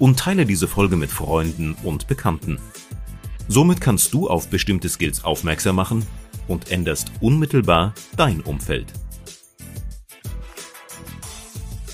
und teile diese Folge mit Freunden und Bekannten. Somit kannst du auf bestimmte Skills aufmerksam machen und änderst unmittelbar dein Umfeld.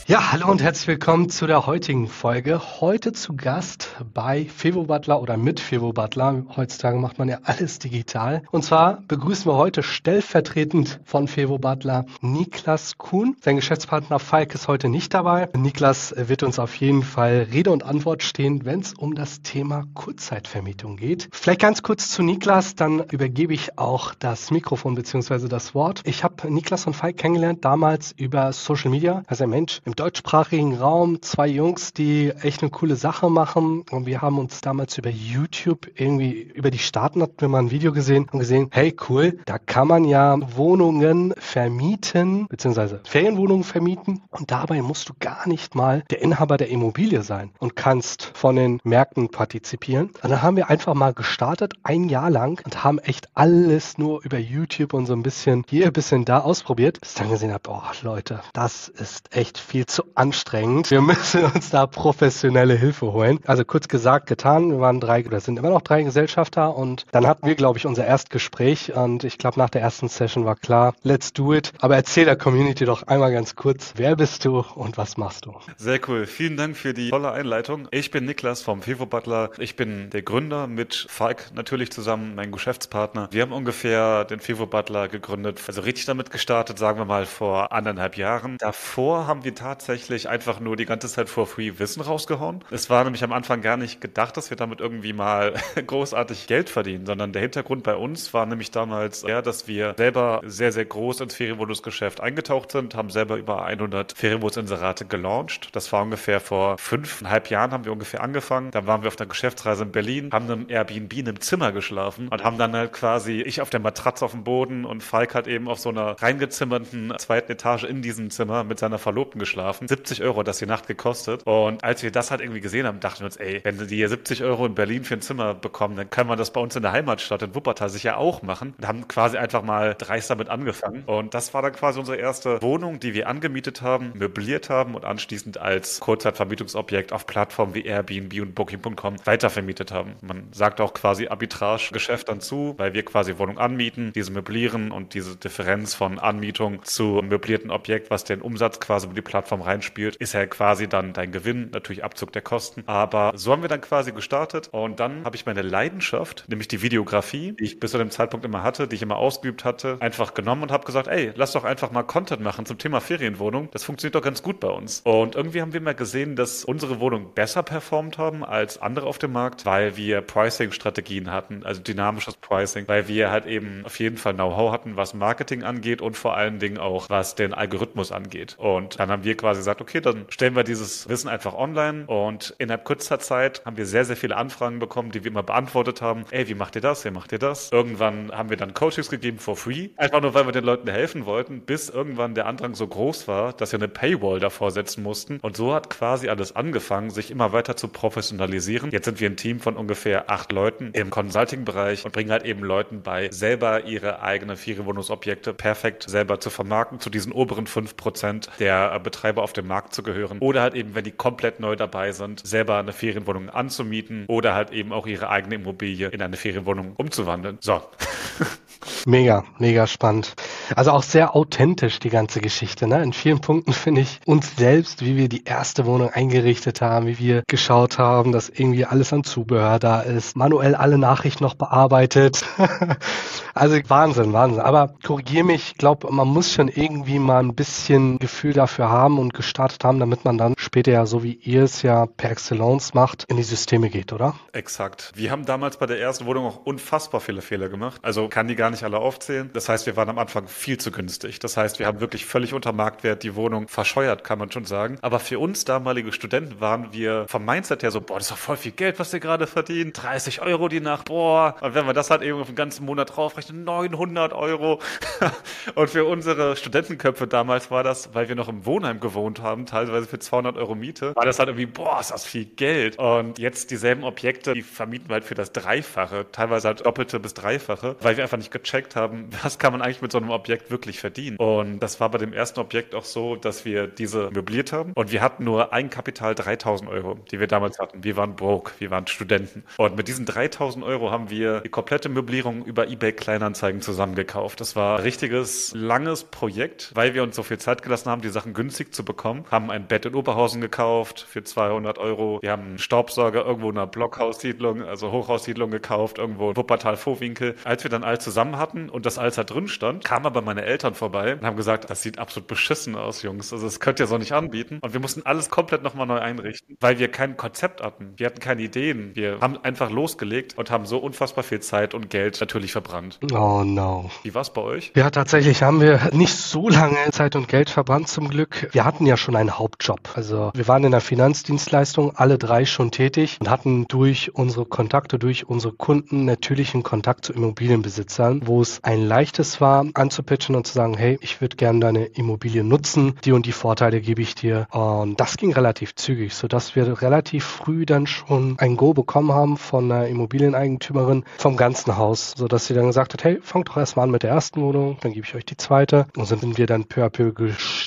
Ja, hallo und herzlich willkommen zu der heutigen Folge. Heute zu Gast bei Fevo Butler oder mit Fevo Butler. Heutzutage macht man ja alles digital. Und zwar begrüßen wir heute stellvertretend von Fevo Butler Niklas Kuhn. Sein Geschäftspartner Falk ist heute nicht dabei. Niklas wird uns auf jeden Fall Rede und Antwort stehen, wenn es um das Thema Kurzzeitvermietung geht. Vielleicht ganz kurz zu Niklas, dann übergebe ich auch das Mikrofon bzw. das Wort. Ich habe Niklas und Falk kennengelernt damals über Social Media. Also Mensch im deutschsprachigen Raum zwei Jungs, die echt eine coole Sache machen. Und wir haben uns damals über YouTube irgendwie über die Staaten hatten wir mal ein Video gesehen und gesehen, hey cool, da kann man ja Wohnungen vermieten, beziehungsweise Ferienwohnungen vermieten. Und dabei musst du gar nicht mal der Inhaber der Immobilie sein und kannst von den Märkten partizipieren. Und dann haben wir einfach mal gestartet, ein Jahr lang und haben echt alles nur über YouTube und so ein bisschen hier, ein bisschen da ausprobiert, bis dann gesehen habe, oh Leute, das ist echt viel zu anstrengend. Wir müssen uns da professionelle Hilfe holen. Also kurz gesagt, getan. Wir waren drei, oder sind immer noch drei Gesellschafter und dann hatten wir, glaube ich, unser Erstgespräch und ich glaube, nach der ersten Session war klar, let's do it. Aber erzähl der Community doch einmal ganz kurz, wer bist du und was machst du? Sehr cool. Vielen Dank für die tolle Einleitung. Ich bin Niklas vom Fevo Butler. Ich bin der Gründer mit Falk natürlich zusammen, mein Geschäftspartner. Wir haben ungefähr den Fevo Butler gegründet, also richtig damit gestartet, sagen wir mal vor anderthalb Jahren. Davor haben wir tatsächlich tatsächlich einfach nur die ganze Zeit for free Wissen rausgehauen. Es war nämlich am Anfang gar nicht gedacht, dass wir damit irgendwie mal großartig Geld verdienen, sondern der Hintergrund bei uns war nämlich damals eher, dass wir selber sehr, sehr groß ins Ferienwohnungsgeschäft eingetaucht sind, haben selber über 100 Ferienwohnungsinserate gelauncht. Das war ungefähr vor fünfeinhalb Jahren haben wir ungefähr angefangen. Dann waren wir auf einer Geschäftsreise in Berlin, haben im Airbnb in einem Zimmer geschlafen und haben dann halt quasi ich auf der Matratze auf dem Boden und Falk hat eben auf so einer reingezimmerten zweiten Etage in diesem Zimmer mit seiner Verlobten geschlafen geschlafen. 70 Euro hat das die Nacht gekostet. Und als wir das halt irgendwie gesehen haben, dachten wir uns, ey, wenn die hier 70 Euro in Berlin für ein Zimmer bekommen, dann können wir das bei uns in der Heimatstadt in Wuppertal sicher auch machen. Und haben quasi einfach mal dreist damit angefangen. Und das war dann quasi unsere erste Wohnung, die wir angemietet haben, möbliert haben und anschließend als Kurzzeitvermietungsobjekt auf Plattformen wie Airbnb und Booking.com weitervermietet haben. Man sagt auch quasi Arbitrage-Geschäft dann zu, weil wir quasi Wohnung anmieten, diese möblieren und diese Differenz von Anmietung zu möblierten Objekt, was den Umsatz quasi über die Plattform Plattform reinspielt, ist ja quasi dann dein Gewinn, natürlich Abzug der Kosten. Aber so haben wir dann quasi gestartet und dann habe ich meine Leidenschaft, nämlich die Videografie, die ich bis zu dem Zeitpunkt immer hatte, die ich immer ausgeübt hatte, einfach genommen und habe gesagt, ey, lass doch einfach mal Content machen zum Thema Ferienwohnung. Das funktioniert doch ganz gut bei uns. Und irgendwie haben wir mal gesehen, dass unsere Wohnungen besser performt haben als andere auf dem Markt, weil wir Pricing-Strategien hatten, also dynamisches Pricing, weil wir halt eben auf jeden Fall Know-how hatten, was Marketing angeht und vor allen Dingen auch, was den Algorithmus angeht. Und dann haben wir quasi gesagt, okay, dann stellen wir dieses Wissen einfach online und innerhalb kurzer Zeit haben wir sehr, sehr viele Anfragen bekommen, die wir immer beantwortet haben. Ey, wie macht ihr das? Wie macht ihr das? Irgendwann haben wir dann Coachings gegeben for free, einfach nur, weil wir den Leuten helfen wollten, bis irgendwann der Andrang so groß war, dass wir eine Paywall davor setzen mussten. Und so hat quasi alles angefangen, sich immer weiter zu professionalisieren. Jetzt sind wir ein Team von ungefähr acht Leuten im Consulting-Bereich und bringen halt eben Leuten bei, selber ihre eigenen Ferienwohnungsobjekte perfekt selber zu vermarkten, zu diesen oberen fünf Prozent der Betreiber Betreiber auf dem Markt zu gehören oder halt eben, wenn die komplett neu dabei sind, selber eine Ferienwohnung anzumieten oder halt eben auch ihre eigene Immobilie in eine Ferienwohnung umzuwandeln. So. Mega, mega spannend. Also auch sehr authentisch die ganze Geschichte. Ne? In vielen Punkten finde ich uns selbst, wie wir die erste Wohnung eingerichtet haben, wie wir geschaut haben, dass irgendwie alles an Zubehör da ist, manuell alle Nachrichten noch bearbeitet. also Wahnsinn, Wahnsinn. Aber korrigiere mich, ich glaube, man muss schon irgendwie mal ein bisschen Gefühl dafür haben und gestartet haben, damit man dann später ja, so wie ihr es ja per Excellence macht, in die Systeme geht, oder? Exakt. Wir haben damals bei der ersten Wohnung auch unfassbar viele Fehler gemacht. Also kann die gar nicht alle aufzählen. Das heißt, wir waren am Anfang viel zu günstig. Das heißt, wir haben wirklich völlig unter Marktwert die Wohnung verscheuert, kann man schon sagen. Aber für uns damalige Studenten waren wir vom Mindset her so, boah, das ist doch voll viel Geld, was ihr gerade verdient. 30 Euro die Nacht, boah. Und wenn wir das halt eben auf den ganzen Monat draufrechnen, 900 Euro. und für unsere Studentenköpfe damals war das, weil wir noch im Wohnheim gewohnt haben, teilweise für 200 Euro Miete, war das halt irgendwie, boah, ist das viel Geld. Und jetzt dieselben Objekte, die vermieten wir halt für das Dreifache, teilweise halt doppelte bis dreifache, weil wir einfach nicht gecheckt haben, was kann man eigentlich mit so einem Objekt wirklich verdienen. Und das war bei dem ersten Objekt auch so, dass wir diese möbliert haben und wir hatten nur Eigenkapital 3000 Euro, die wir damals hatten. Wir waren broke, wir waren Studenten. Und mit diesen 3000 Euro haben wir die komplette Möblierung über eBay Kleinanzeigen zusammengekauft. Das war ein richtiges, langes Projekt, weil wir uns so viel Zeit gelassen haben, die Sachen günstig zu bekommen. Haben ein Bett in Oberhausen gekauft für 200 Euro. Wir haben einen Staubsauger irgendwo in einer Blockhaussiedlung, also Hochhaussiedlung gekauft, irgendwo in Wuppertal-Vorwinkel. Als wir dann alles zusammen hatten und das alles da drin stand, kamen aber meine Eltern vorbei und haben gesagt, das sieht absolut beschissen aus, Jungs. Also das könnt ihr so nicht anbieten. Und wir mussten alles komplett nochmal neu einrichten, weil wir kein Konzept hatten. Wir hatten keine Ideen. Wir haben einfach losgelegt und haben so unfassbar viel Zeit und Geld natürlich verbrannt. Oh no. Wie war es bei euch? Ja, tatsächlich haben wir nicht so lange Zeit und Geld verbrannt zum Glück. Wir hatten ja schon einen Hauptjob. Also wir waren in der Finanzdienstleistung alle drei schon tätig und hatten durch unsere Kontakte, durch unsere Kunden natürlichen Kontakt zu Immobilienbesitzern, wo es ein leichtes war, anzupitchen und zu sagen, hey, ich würde gerne deine Immobilie nutzen, die und die Vorteile gebe ich dir. Und das ging relativ zügig, sodass wir relativ früh dann schon ein Go bekommen haben von einer Immobilieneigentümerin vom ganzen Haus, sodass sie dann gesagt hat, hey, fangt doch erstmal an mit der ersten Wohnung, dann gebe ich euch die zweite. Und so sind wir dann peu à peu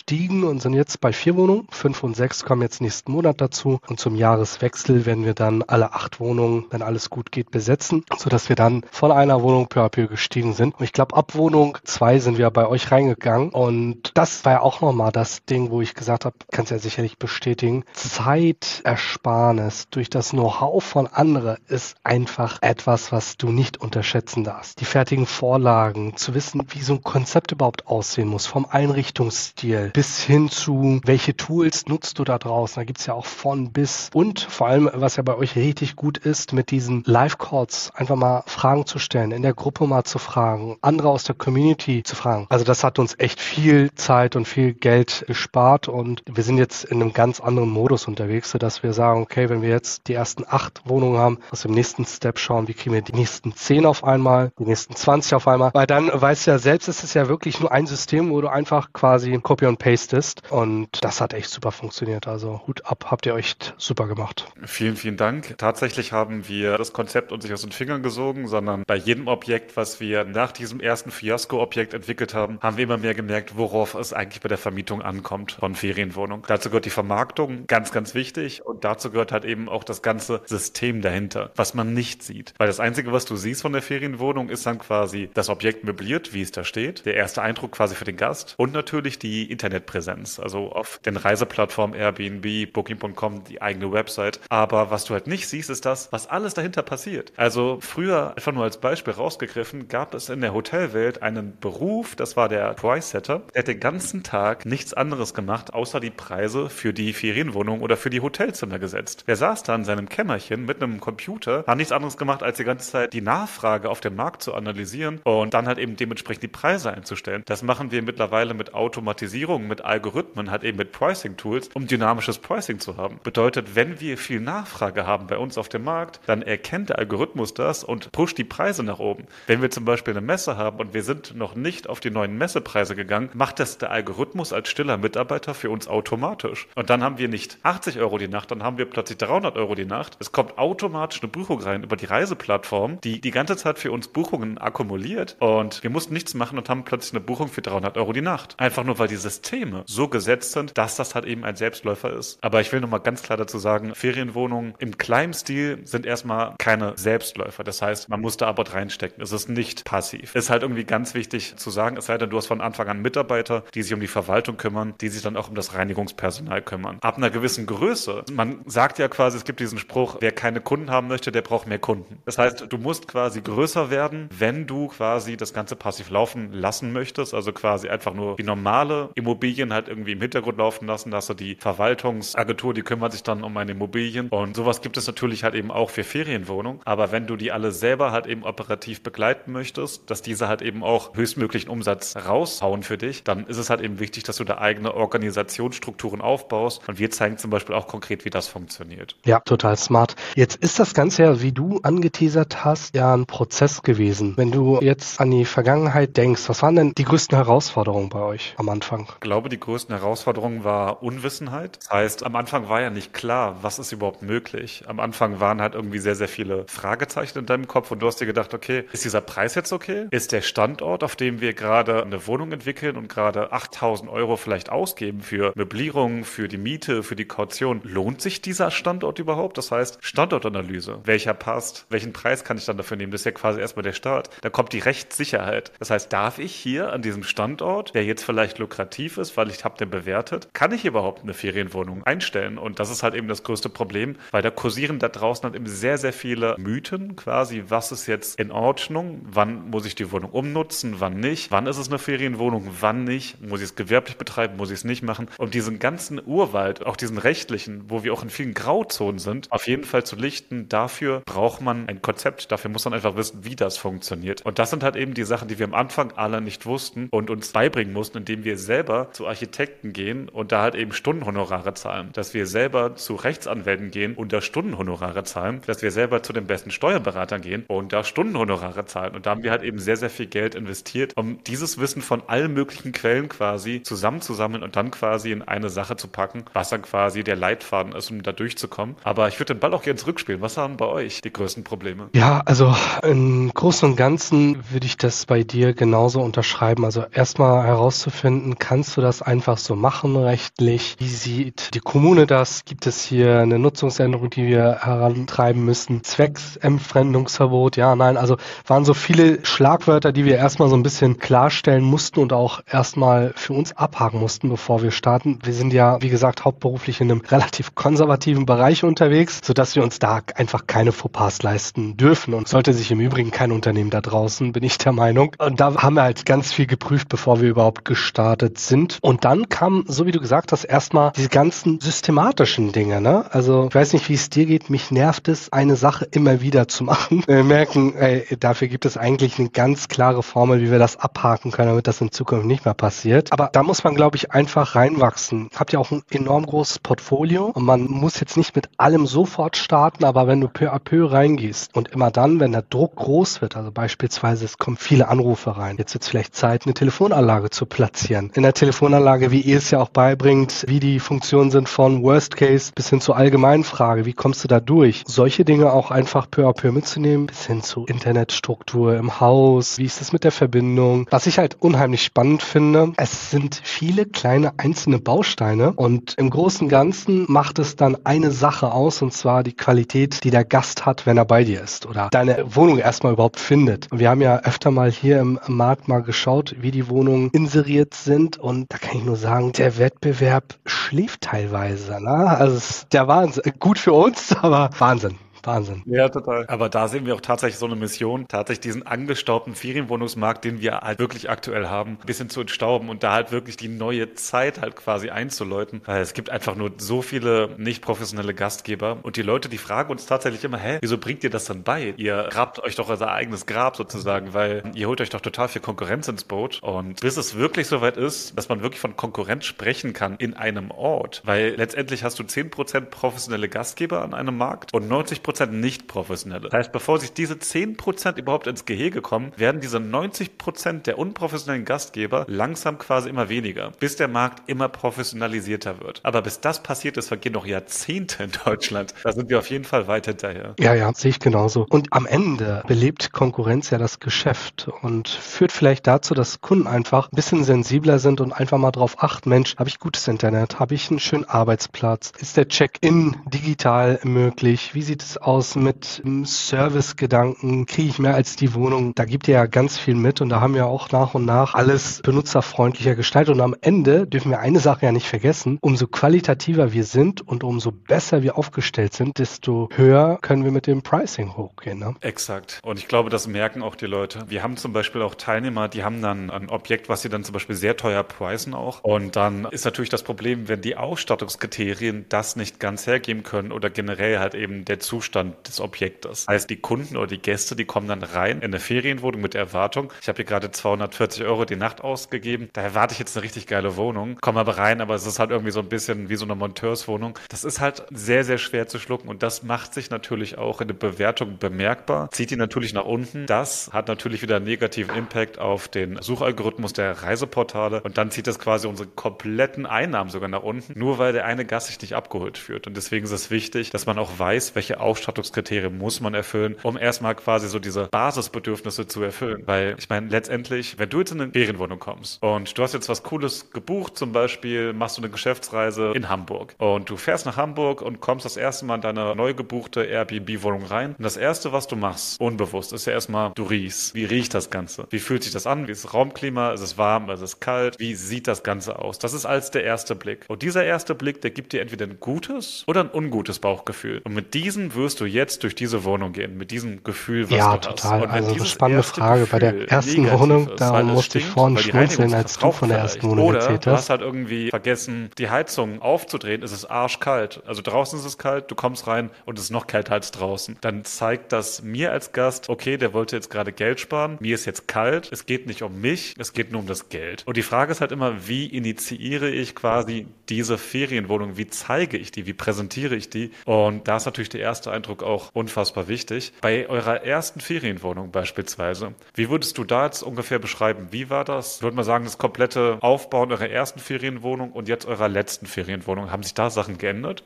gestiegen und sind jetzt bei vier Wohnungen. Fünf und sechs kommen jetzt nächsten Monat dazu. Und zum Jahreswechsel werden wir dann alle acht Wohnungen, wenn alles gut geht, besetzen, sodass wir dann von einer Wohnung peu à peu gestiegen sind. Und ich glaube, ab Wohnung zwei sind wir bei euch reingegangen. Und das war ja auch nochmal das Ding, wo ich gesagt habe, kannst ja sicherlich bestätigen, Zeitersparnis durch das Know-how von anderen ist einfach etwas, was du nicht unterschätzen darfst. Die fertigen Vorlagen, zu wissen, wie so ein Konzept überhaupt aussehen muss, vom Einrichtungsstil bis hin zu, welche Tools nutzt du da draußen. Da gibt's ja auch von bis und vor allem, was ja bei euch richtig gut ist, mit diesen Live-Calls einfach mal Fragen zu stellen, in der Gruppe mal zu fragen, andere aus der Community zu fragen. Also das hat uns echt viel Zeit und viel Geld gespart und wir sind jetzt in einem ganz anderen Modus unterwegs, sodass wir sagen, okay, wenn wir jetzt die ersten acht Wohnungen haben, aus dem nächsten Step schauen, wie kriegen wir die nächsten zehn auf einmal, die nächsten 20 auf einmal, weil dann weißt du ja selbst, es ist ja wirklich nur ein System, wo du einfach quasi Copy und Pastest und das hat echt super funktioniert. Also Hut ab, habt ihr euch super gemacht. Vielen, vielen Dank. Tatsächlich haben wir das Konzept uns nicht aus den Fingern gesogen, sondern bei jedem Objekt, was wir nach diesem ersten Fiasko-Objekt entwickelt haben, haben wir immer mehr gemerkt, worauf es eigentlich bei der Vermietung ankommt von Ferienwohnungen. Dazu gehört die Vermarktung, ganz, ganz wichtig. Und dazu gehört halt eben auch das ganze System dahinter, was man nicht sieht. Weil das Einzige, was du siehst von der Ferienwohnung, ist dann quasi das Objekt möbliert, wie es da steht, der erste Eindruck quasi für den Gast und natürlich die Internetpräsenz, also auf den Reiseplattformen Airbnb, Booking.com, die eigene Website. Aber was du halt nicht siehst, ist das, was alles dahinter passiert. Also früher, einfach nur als Beispiel rausgegriffen, gab es in der Hotelwelt einen Beruf, das war der Price Setter, der hat den ganzen Tag nichts anderes gemacht, außer die Preise für die Ferienwohnung oder für die Hotelzimmer gesetzt. Er saß da in seinem Kämmerchen mit einem Computer, hat nichts anderes gemacht, als die ganze Zeit die Nachfrage auf dem Markt zu analysieren und dann halt eben dementsprechend die Preise einzustellen. Das machen wir mittlerweile mit Automatisierung, mit Algorithmen, halt eben mit Pricing-Tools, um dynamisches Pricing zu haben. Bedeutet, wenn wir viel Nachfrage haben bei uns auf dem Markt, dann erkennt der Algorithmus das und pusht die Preise nach oben. Wenn wir zum Beispiel eine Messe haben und wir sind noch nicht auf die neuen Messepreise gegangen, macht das der Algorithmus als stiller Mitarbeiter für uns automatisch. Und dann haben wir nicht 80 Euro die Nacht, dann haben wir plötzlich 300 Euro die Nacht. Es kommt automatisch eine Buchung rein über die Reiseplattform, die die ganze Zeit für uns Buchungen akkumuliert und wir mussten nichts machen und haben plötzlich eine Buchung für 300 Euro die Nacht. Einfach nur, weil die Systeme so gesetzt sind, dass das halt eben ein Selbstläufer ist. Aber ich will nochmal ganz klar dazu sagen, Ferienwohnungen im kleinen Stil sind erstmal keine Selbstläufer. Das heißt, man muss da aber reinstecken. Es ist nicht passiv. Ist halt irgendwie ganz wichtig zu sagen, es sei denn, du hast von Anfang an Mitarbeiter, die sich um die Verwaltung kümmern, die sich dann auch um das Reinigungspersonal kümmern. Ab einer gewissen Größe, man sagt ja quasi, es gibt diesen Spruch, wer keine Kunden haben möchte, der braucht mehr Kunden. Das heißt, du musst quasi größer werden, wenn du quasi das Ganze passiv laufen lassen möchtest, also quasi einfach nur die normale Immobilien halt irgendwie im Hintergrund laufen lassen, dass du die Verwaltungsagentur, die kümmert sich dann um meine Immobilien und sowas gibt es natürlich halt eben auch für Ferienwohnungen, aber wenn du die alle selber halt eben operativ begleiten möchtest, dass diese halt eben auch höchstmöglich möglichen Umsatz raushauen für dich, dann ist es halt eben wichtig, dass du da eigene Organisationsstrukturen aufbaust. Und wir zeigen zum Beispiel auch konkret, wie das funktioniert. Ja, total smart. Jetzt ist das Ganze ja, wie du angeteasert hast, ja ein Prozess gewesen. Wenn du jetzt an die Vergangenheit denkst, was waren denn die größten Herausforderungen bei euch am Anfang? Ich glaube, die größten Herausforderungen war Unwissenheit. Das heißt, am Anfang war ja nicht klar, was ist überhaupt möglich. Am Anfang waren halt irgendwie sehr, sehr viele Fragezeichen in deinem Kopf und du hast dir gedacht, okay, ist dieser Preis jetzt okay? Ist der Standort, auf dem wir gerade eine Wohnung entwickeln und gerade 8000 Euro vielleicht ausgeben für Möblierung, für die Miete, für die Kaution, lohnt sich dieser Standort überhaupt? Das heißt, Standortanalyse. Welcher passt? Welchen Preis kann ich dann dafür nehmen? Das ist ja quasi erstmal der Start. Da kommt die Rechtssicherheit. Das heißt, darf ich hier an diesem Standort, der jetzt vielleicht lukrativ ist, weil ich habe den bewertet, kann ich überhaupt eine Ferienwohnung einstellen? Und das ist halt eben das größte Problem, weil da kursieren da draußen halt eben sehr, sehr viele Mythen quasi. Was ist jetzt in Ordnung? Wann muss ich die Wohnung umnutzen? Wann nicht? Wann ist es eine Ferienwohnung? Wann nicht? Muss ich es gewerblich betreiben? Muss ich es nicht machen? Und diesen ganzen Urwald, auch diesen rechtlichen, wo wir auch in vielen Grauzonen sind, auf jeden Fall zu lichten, dafür braucht man ein Konzept. Dafür muss man einfach wissen, wie das funktioniert. Und das sind halt eben die Sachen, die wir am Anfang alle nicht wussten und uns beibringen mussten, indem wir selber zu Architekten gehen und da halt eben Stundenhonorare zahlen. Dass wir selber zu Rechtsanwälten gehen und da Stundenhonorare zahlen. Dass wir selber zu den besten Steuerberatern gehen und da Stundenhonorare zahlen. Und da haben wir halt eben sehr, sehr viel Geld investiert, um dieses Wissen von allen möglichen Quellen quasi zusammenzusammeln und dann quasi in eine Sache zu packen, was dann quasi der Leitfaden ist, um da durchzukommen. Aber ich würde den Ball auch gerne zurückspielen. Was waren bei euch die größten Probleme? Ja, also im Großen und Ganzen würde ich das bei dir genauso unterschreiben. Also erstmal herauszufinden, kannst du das einfach so machen rechtlich? Wie sieht die Kommune das? Gibt es hier eine Nutzungsänderung, die wir herantreiben müssen? Zwecksentfremdungsverbot? Ja, nein. Also waren so viele Schlagwörter, die wir erstmal so ein bisschen klarstellen mussten und auch erstmal für uns abhaken mussten, bevor wir starten. Wir sind ja, wie gesagt, hauptberuflich in einem relativ konservativen Bereich unterwegs, sodass wir uns da einfach keine Fauxpas leisten dürfen. Und sollte sich im Übrigen kein Unternehmen da draußen, bin ich der Meinung. Und da haben wir halt ganz viel geprüft, bevor wir überhaupt gestartet sind. Und dann kam, so wie du gesagt hast, erstmal diese ganzen systematischen Dinge. Ne? Also ich weiß nicht, wie es dir geht. Mich nervt es, eine Sache immer wieder zu machen. Wir merken, ey, dafür gibt es eigentlich eine ganz klare Formel, wie wir das abhaken können, damit das in Zukunft nicht mehr passiert. Aber da muss man, glaube ich, einfach reinwachsen. Habt ihr auch ein enorm großes Portfolio und man muss jetzt nicht mit allem sofort starten, aber wenn du peu à peu reingehst und immer dann, wenn der Druck groß wird, also beispielsweise es kommen viele Anrufe rein, jetzt wird es vielleicht Zeit, eine Telefonanlage zu platzieren. In der Telefonanlage, wie ihr es ja auch beibringt, wie die Funktionen sind von Worst Case bis hin zur allgemeinen Frage, wie kommst du da durch? Solche Dinge auch einfach peu à peu mitzunehmen, bis hin zu Internetstruktur im Haus, wie ist es mit der Verbindung? Was ich halt unheimlich spannend finde, es sind viele kleine einzelne Bausteine und im Großen und Ganzen macht es dann eine Sache aus und zwar die Qualität, die der Gast hat, wenn er bei dir ist oder deine Wohnung erstmal überhaupt findet. Und wir haben ja öfter mal hier im Markt mal geschaut, wie die Wohnungen inseriert sind und da kann ich nur sagen, der Wettbewerb schläft teilweise. Ne? Also der Wahnsinn. Gut für uns, aber Wahnsinn. Wahnsinn. Ja, total. Aber da sehen wir auch tatsächlich so eine Mission, tatsächlich diesen angestaubten Ferienwohnungsmarkt, den wir halt wirklich aktuell haben, ein bisschen zu entstauben und da halt wirklich die neue Zeit halt quasi einzuläuten. Weil es gibt einfach nur so viele nicht professionelle Gastgeber und die Leute, die fragen uns tatsächlich immer, hä, wieso bringt ihr das dann bei? Ihr grabt euch doch euer eigenes Grab sozusagen, weil ihr holt euch doch total viel Konkurrenz ins Boot und bis es wirklich soweit ist, dass man wirklich von Konkurrenz sprechen kann in einem Ort, weil letztendlich hast du 10% professionelle Gastgeber an einem Markt und 90% nicht professionelle. Das heißt, bevor sich diese 10% überhaupt ins Gehege kommen, werden diese 90% der unprofessionellen Gastgeber langsam quasi immer weniger, bis der Markt immer professionalisierter wird. Aber bis das passiert ist, vergehen noch Jahrzehnte in Deutschland. Da sind wir auf jeden Fall weit hinterher. Ja, ja, sehe ich genauso. Und am Ende belebt Konkurrenz ja das Geschäft und führt vielleicht dazu, dass Kunden einfach ein bisschen sensibler sind und einfach mal drauf achten, Mensch, habe ich gutes Internet, habe ich einen schönen Arbeitsplatz, ist der Check-in digital möglich, wie sieht es aus mit Service-Gedanken, kriege ich mehr als die Wohnung, da gibt ihr ja ganz viel mit und da haben wir auch nach und nach alles benutzerfreundlicher gestaltet und am Ende dürfen wir eine Sache ja nicht vergessen, umso qualitativer wir sind und umso besser wir aufgestellt sind, desto höher können wir mit dem Pricing hochgehen. Ne? Exakt. Und ich glaube, das merken auch die Leute. Wir haben zum Beispiel auch Teilnehmer, die haben dann ein Objekt, was sie dann zum Beispiel sehr teuer preisen auch. Und dann ist natürlich das Problem, wenn die Ausstattungskriterien das nicht ganz hergeben können oder generell halt eben der Zustand Zustand des Objektes. Heißt, die Kunden oder die Gäste, die kommen dann rein in eine Ferienwohnung mit der Erwartung, ich habe hier gerade 240 Euro die Nacht ausgegeben, da erwarte ich jetzt eine richtig geile Wohnung, komme aber rein, aber es ist halt irgendwie so ein bisschen wie so eine Monteurswohnung. Das ist halt sehr, sehr schwer zu schlucken und das macht sich natürlich auch in der Bewertung bemerkbar, zieht die natürlich nach unten. Das hat natürlich wieder einen negativen Impact auf den Suchalgorithmus der Reiseportale und dann zieht das quasi unsere kompletten Einnahmen sogar nach unten, nur weil der eine Gast sich nicht abgeholt führt. Und deswegen ist es wichtig, dass man auch weiß, welche Ausstattungskriterien muss man erfüllen, um erstmal quasi so diese Basisbedürfnisse zu erfüllen. Weil ich meine, letztendlich, wenn du jetzt in eine Ferienwohnung kommst und du hast jetzt was Cooles gebucht, zum Beispiel machst du eine Geschäftsreise in Hamburg und du fährst nach Hamburg und kommst das erste Mal in deine neu gebuchte Airbnb-Wohnung rein. Und das erste, was du machst, unbewusst, ist ja erstmal, du riechst. Wie riecht das Ganze? Wie fühlt sich das an? Wie ist das Raumklima? Ist es warm? Ist es kalt? Wie sieht das Ganze aus? Das ist als der erste Blick. Und dieser erste Blick, der gibt dir entweder ein gutes oder ein ungutes Bauchgefühl. Und mit diesem wirst du jetzt durch diese Wohnung gehen, mit diesem Gefühl, was ja, du total. hast. Und also eine spannende Frage. Bei der ersten Wohnung, da musste ich vorhin schmunzeln, als du von der ersten Wohnung oder erzählt du hast. hast halt irgendwie vergessen, die Heizung aufzudrehen, es ist arschkalt. Also draußen ist es kalt, du kommst rein und es ist noch kälter als draußen. Dann zeigt das mir als Gast, okay, der wollte jetzt gerade Geld sparen, mir ist jetzt kalt, es geht nicht um mich, es geht nur um das Geld. Und die Frage ist halt immer, wie initiiere ich quasi diese Ferienwohnung, wie zeige ich die, wie präsentiere ich die? Und da ist natürlich der erste Eindruck auch unfassbar wichtig. Bei eurer ersten Ferienwohnung beispielsweise, wie würdest du da jetzt ungefähr beschreiben? Wie war das? Würde mal sagen, das komplette Aufbauen eurer ersten Ferienwohnung und jetzt eurer letzten Ferienwohnung. Haben sich da Sachen geändert?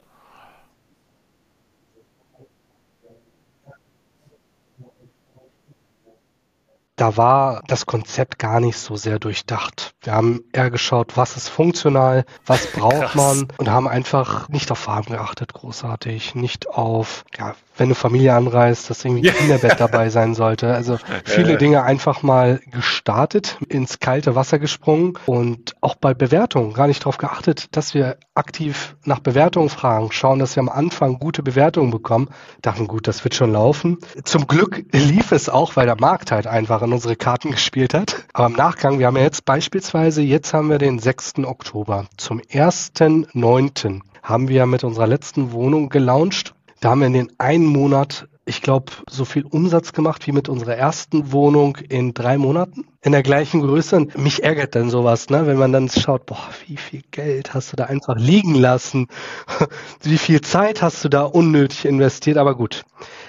da war das Konzept gar nicht so sehr durchdacht. Wir haben eher geschaut, was ist funktional, was braucht Krass. man und haben einfach nicht auf Farben geachtet, großartig, nicht auf, ja, wenn eine Familie anreist, dass irgendwie ein Kinderbett dabei sein sollte. Also viele Ja. Dinge einfach mal gestartet, ins kalte Wasser gesprungen und auch bei Bewertungen gar nicht darauf geachtet, dass wir aktiv nach Bewertungen fragen, schauen, dass wir am Anfang gute Bewertungen bekommen. Dachten, gut, das wird schon laufen. Zum Glück lief es auch, weil der Markt halt einfach in unsere Karten gespielt hat. Aber im Nachgang, wir haben ja jetzt beispielsweise, jetzt haben wir den 6. Oktober. Zum 1.9. haben wir mit unserer letzten Wohnung gelauncht. Da haben wir in den einen Monat, ich glaube, so viel Umsatz gemacht wie mit unserer ersten Wohnung in drei Monaten. In der gleichen Größe. Und mich ärgert dann sowas, ne? wenn man dann schaut, boah, wie viel Geld hast du da einfach liegen lassen? wie viel Zeit hast du da unnötig investiert? Aber gut.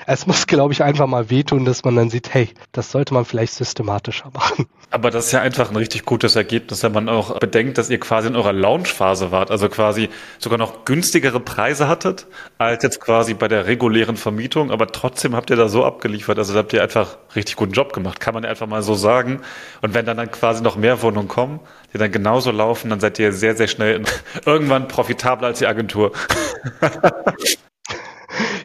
Es muss, glaube ich, einfach mal wehtun, dass man dann sieht, hey, das sollte man vielleicht systematischer machen. Aber das ist ja einfach ein richtig gutes Ergebnis, wenn man auch bedenkt, dass ihr quasi in eurer Launchphase wart, also quasi sogar noch günstigere Preise hattet, als jetzt quasi bei der regulären Vermietung, aber trotzdem habt ihr da so abgeliefert, also da habt ihr einfach richtig guten Job gemacht, kann man einfach mal so sagen. Und wenn dann, dann quasi noch mehr Wohnungen kommen, die dann genauso laufen, dann seid ihr sehr, sehr schnell irgendwann profitabler als die Agentur.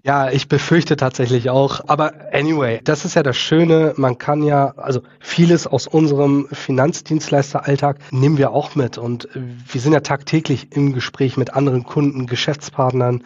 Ja, ich befürchte tatsächlich auch. Aber anyway, das ist ja das Schöne. Man kann ja, also vieles aus unserem Finanzdienstleisteralltag nehmen wir auch mit. Und wir sind ja tagtäglich im Gespräch mit anderen Kunden, Geschäftspartnern.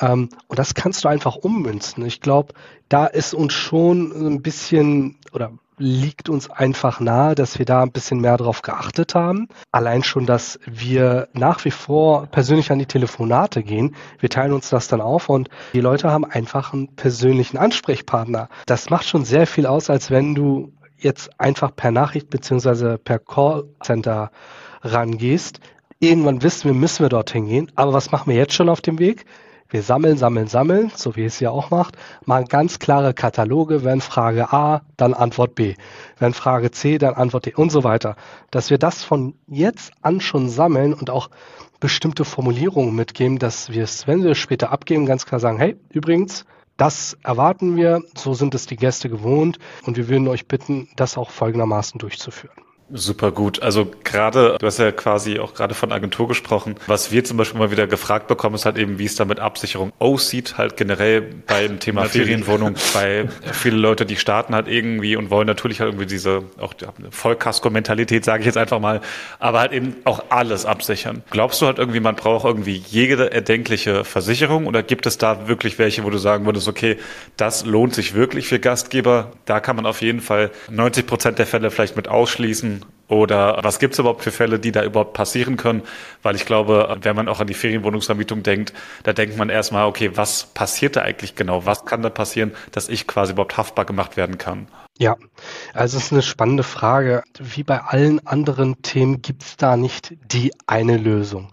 Ähm, und das kannst du einfach ummünzen. Ich glaube, da ist uns schon ein bisschen oder liegt uns einfach nahe, dass wir da ein bisschen mehr drauf geachtet haben. Allein schon, dass wir nach wie vor persönlich an die Telefonate gehen. Wir teilen uns das dann auf und die Leute haben einfach einen persönlichen Ansprechpartner. Das macht schon sehr viel aus, als wenn du jetzt einfach per Nachricht beziehungsweise per Callcenter rangehst. Irgendwann wissen wir, müssen wir dorthin gehen. Aber was machen wir jetzt schon auf dem Weg? Wir sammeln, sammeln, sammeln, so wie es ja auch macht, machen ganz klare Kataloge, wenn Frage A, dann Antwort B, wenn Frage C, dann Antwort D und so weiter. Dass wir das von jetzt an schon sammeln und auch bestimmte Formulierungen mitgeben, dass wir es, wenn wir es später abgeben, ganz klar sagen, hey, übrigens, das erwarten wir, so sind es die Gäste gewohnt und wir würden euch bitten, das auch folgendermaßen durchzuführen. Super gut. Also gerade, du hast ja quasi auch gerade von Agentur gesprochen. Was wir zum Beispiel mal wieder gefragt bekommen, ist halt eben, wie es da mit Absicherung aussieht, halt generell beim Thema Natürlich. Ferienwohnung, weil viele Leute, die starten halt irgendwie und wollen natürlich halt irgendwie diese auch die Vollkasko-Mentalität, sage ich jetzt einfach mal, aber halt eben auch alles absichern. Glaubst du halt irgendwie, man braucht irgendwie jede erdenkliche Versicherung oder gibt es da wirklich welche, wo du sagen würdest, okay, das lohnt sich wirklich für Gastgeber? Da kann man auf jeden Fall 90 Prozent der Fälle vielleicht mit ausschließen Oder was gibt es überhaupt für Fälle, die da überhaupt passieren können? Weil ich glaube, wenn man auch an die Ferienwohnungsvermietung denkt, da denkt man erstmal, okay, was passiert da eigentlich genau? Was kann da passieren, dass ich quasi überhaupt haftbar gemacht werden kann? Ja, also es ist eine spannende Frage. Wie bei allen anderen Themen gibt es da nicht die eine Lösung.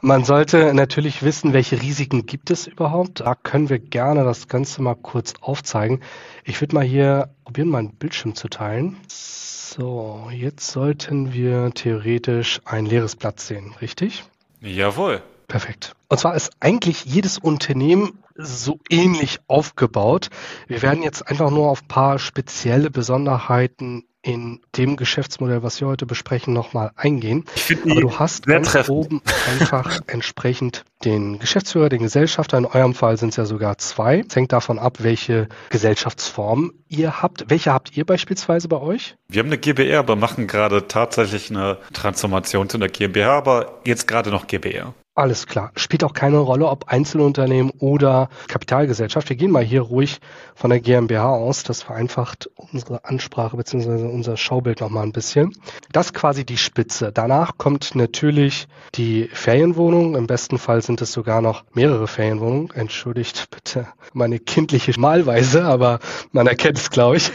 Man sollte natürlich wissen, welche Risiken gibt es überhaupt. Da können wir gerne das Ganze mal kurz aufzeigen. Ich würde mal hier probieren, meinen Bildschirm zu teilen. So, jetzt sollten wir theoretisch ein leeres Blatt sehen, richtig? Jawohl. Perfekt. Und zwar ist eigentlich jedes Unternehmen so ähnlich aufgebaut. Wir werden jetzt einfach nur auf ein paar spezielle Besonderheiten in dem Geschäftsmodell, was wir heute besprechen, nochmal eingehen. Aber du hast ganz treffend. oben einfach entsprechend den Geschäftsführer, den Gesellschafter. In eurem Fall sind es ja sogar zwei. Es hängt davon ab, welche Gesellschaftsform ihr habt. Welche habt ihr beispielsweise bei euch? Wir haben eine GbR, aber machen gerade tatsächlich eine Transformation zu einer GmbH, aber jetzt gerade noch GbR. Alles klar. Spielt auch keine Rolle, ob Einzelunternehmen oder Kapitalgesellschaft. Wir gehen mal hier ruhig von der GmbH aus. Das vereinfacht unsere Ansprache bzw. unser Schaubild nochmal ein bisschen. Das ist quasi die Spitze. Danach kommt natürlich die Ferienwohnung. Im besten Fall sind es sogar noch mehrere Ferienwohnungen. Entschuldigt bitte meine kindliche Malweise, aber man erkennt es, glaube ich.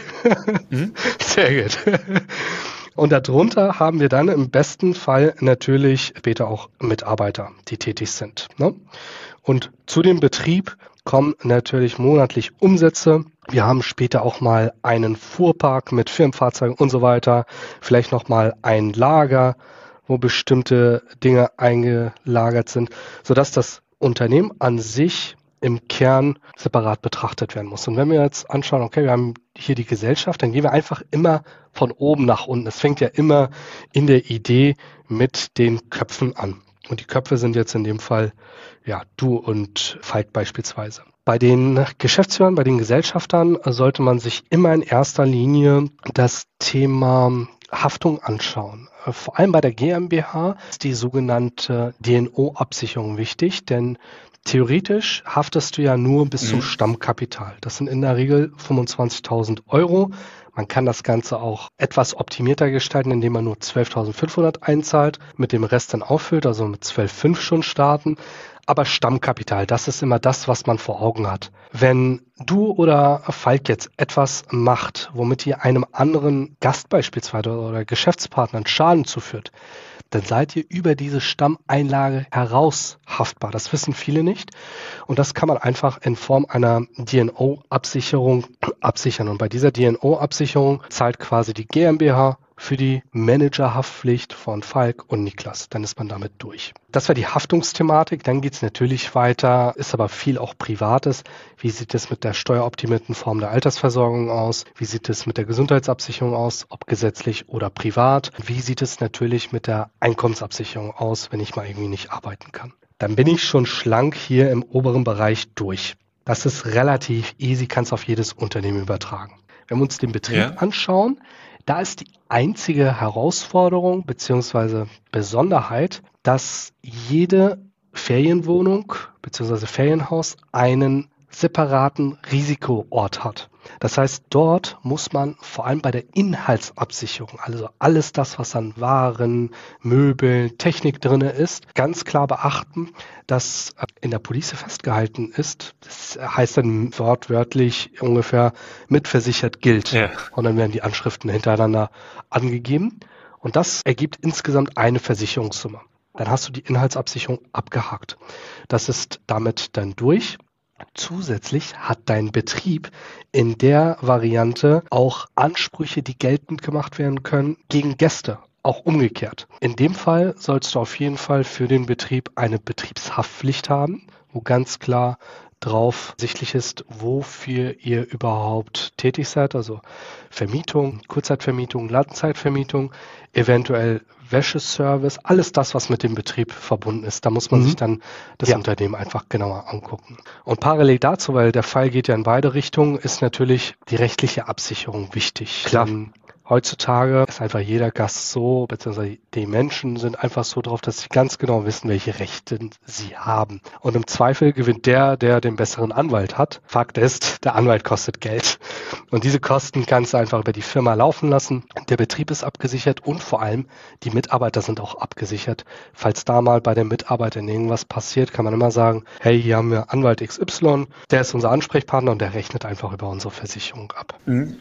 Mhm. Sehr gut. Und darunter haben wir dann im besten Fall natürlich später auch Mitarbeiter, die tätig sind. Ne? Und zu dem Betrieb kommen natürlich monatlich Umsätze. Wir haben später auch mal einen Fuhrpark mit Firmenfahrzeugen und so weiter. Vielleicht noch mal ein Lager, wo bestimmte Dinge eingelagert sind, sodass das Unternehmen an sich im Kern separat betrachtet werden muss. Und wenn wir jetzt anschauen, okay, wir haben hier die Gesellschaft, dann gehen wir einfach immer von oben nach unten. Es fängt ja immer in der Idee mit den Köpfen an. Und die Köpfe sind jetzt in dem Fall ja du und Falk beispielsweise. Bei den Geschäftsführern, bei den Gesellschaftern sollte man sich immer in erster Linie das Thema Haftung anschauen. Vor allem bei der GmbH ist die sogenannte DNO-Absicherung wichtig, denn Theoretisch haftest du ja nur bis mhm. zum Stammkapital. Das sind in der Regel 25.000 Euro. Man kann das Ganze auch etwas optimierter gestalten, indem man nur 12.500 einzahlt, mit dem Rest dann auffüllt, also mit 12,5 schon starten. Aber Stammkapital, das ist immer das, was man vor Augen hat. Wenn du oder Falk jetzt etwas macht, womit ihr einem anderen Gast beispielsweise oder Geschäftspartner einen Schaden zuführt, dann seid ihr über diese Stammeinlage heraus haftbar. Das wissen viele nicht. Und das kann man einfach in Form einer DNO-Absicherung absichern. Und bei dieser DNO-Absicherung zahlt quasi die GmbH für die Managerhaftpflicht von Falk und Niklas. Dann ist man damit durch. Das war die Haftungsthematik. Dann geht es natürlich weiter, ist aber viel auch Privates. Wie sieht es mit der steueroptimierten Form der Altersversorgung aus? Wie sieht es mit der Gesundheitsabsicherung aus, ob gesetzlich oder privat? Wie sieht es natürlich mit der Einkommensabsicherung aus, wenn ich mal irgendwie nicht arbeiten kann? Dann bin ich schon schlank hier im oberen Bereich durch. Das ist relativ easy, kannst auf jedes Unternehmen übertragen. Wenn wir uns den Betrieb ja. anschauen, da ist die einzige Herausforderung bzw. Besonderheit, dass jede Ferienwohnung bzw. Ferienhaus einen separaten Risikoort hat. Das heißt, dort muss man vor allem bei der Inhaltsabsicherung, also alles das, was an Waren, Möbeln, Technik drinne ist, ganz klar beachten, dass in der Police festgehalten ist. Das heißt dann wortwörtlich ungefähr mitversichert gilt. Ja. Und dann werden die Anschriften hintereinander angegeben. Und das ergibt insgesamt eine Versicherungssumme. Dann hast du die Inhaltsabsicherung abgehakt. Das ist damit dann durch. Zusätzlich hat dein Betrieb in der Variante auch Ansprüche, die geltend gemacht werden können gegen Gäste. Auch umgekehrt. In dem Fall sollst du auf jeden Fall für den Betrieb eine Betriebshaftpflicht haben, wo ganz klar drauf sichtlich ist, wofür ihr überhaupt tätig seid. Also Vermietung, Kurzzeitvermietung, Ladenzeitvermietung, eventuell Wäscheservice, alles das, was mit dem Betrieb verbunden ist. Da muss man mhm. sich dann das ja. Unternehmen einfach genauer angucken. Und parallel dazu, weil der Fall geht ja in beide Richtungen, ist natürlich die rechtliche Absicherung wichtig. Klar. Ähm, Heutzutage ist einfach jeder Gast so, beziehungsweise die Menschen sind einfach so drauf, dass sie ganz genau wissen, welche Rechte sie haben. Und im Zweifel gewinnt der, der den besseren Anwalt hat. Fakt ist, der Anwalt kostet Geld. Und diese Kosten kannst du einfach über die Firma laufen lassen. Der Betrieb ist abgesichert und vor allem die Mitarbeiter sind auch abgesichert. Falls da mal bei den Mitarbeitern irgendwas passiert, kann man immer sagen, hey, hier haben wir Anwalt XY, der ist unser Ansprechpartner und der rechnet einfach über unsere Versicherung ab. Mhm.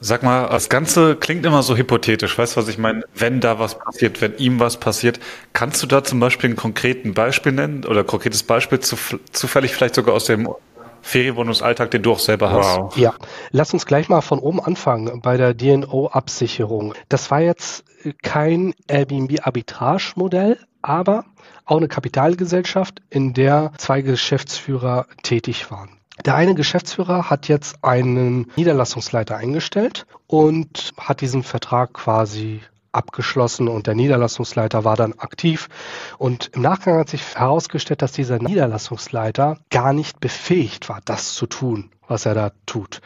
Sag mal, das Ganze klingt immer so hypothetisch. Weißt du, was ich meine? Wenn da was passiert, wenn ihm was passiert, kannst du da zum Beispiel einen konkreten Beispiel nennen oder ein konkretes Beispiel zu, zufällig vielleicht sogar aus dem Ferienwohnungsalltag, den du auch selber hast? Wow. Ja, lass uns gleich mal von oben anfangen bei der DNO-Absicherung. Das war jetzt kein Airbnb-Arbitrage-Modell, aber auch eine Kapitalgesellschaft, in der zwei Geschäftsführer tätig waren. Der eine Geschäftsführer hat jetzt einen Niederlassungsleiter eingestellt und hat diesen Vertrag quasi abgeschlossen und der Niederlassungsleiter war dann aktiv. Und im Nachgang hat sich herausgestellt, dass dieser Niederlassungsleiter gar nicht befähigt war, das zu tun, was er da tut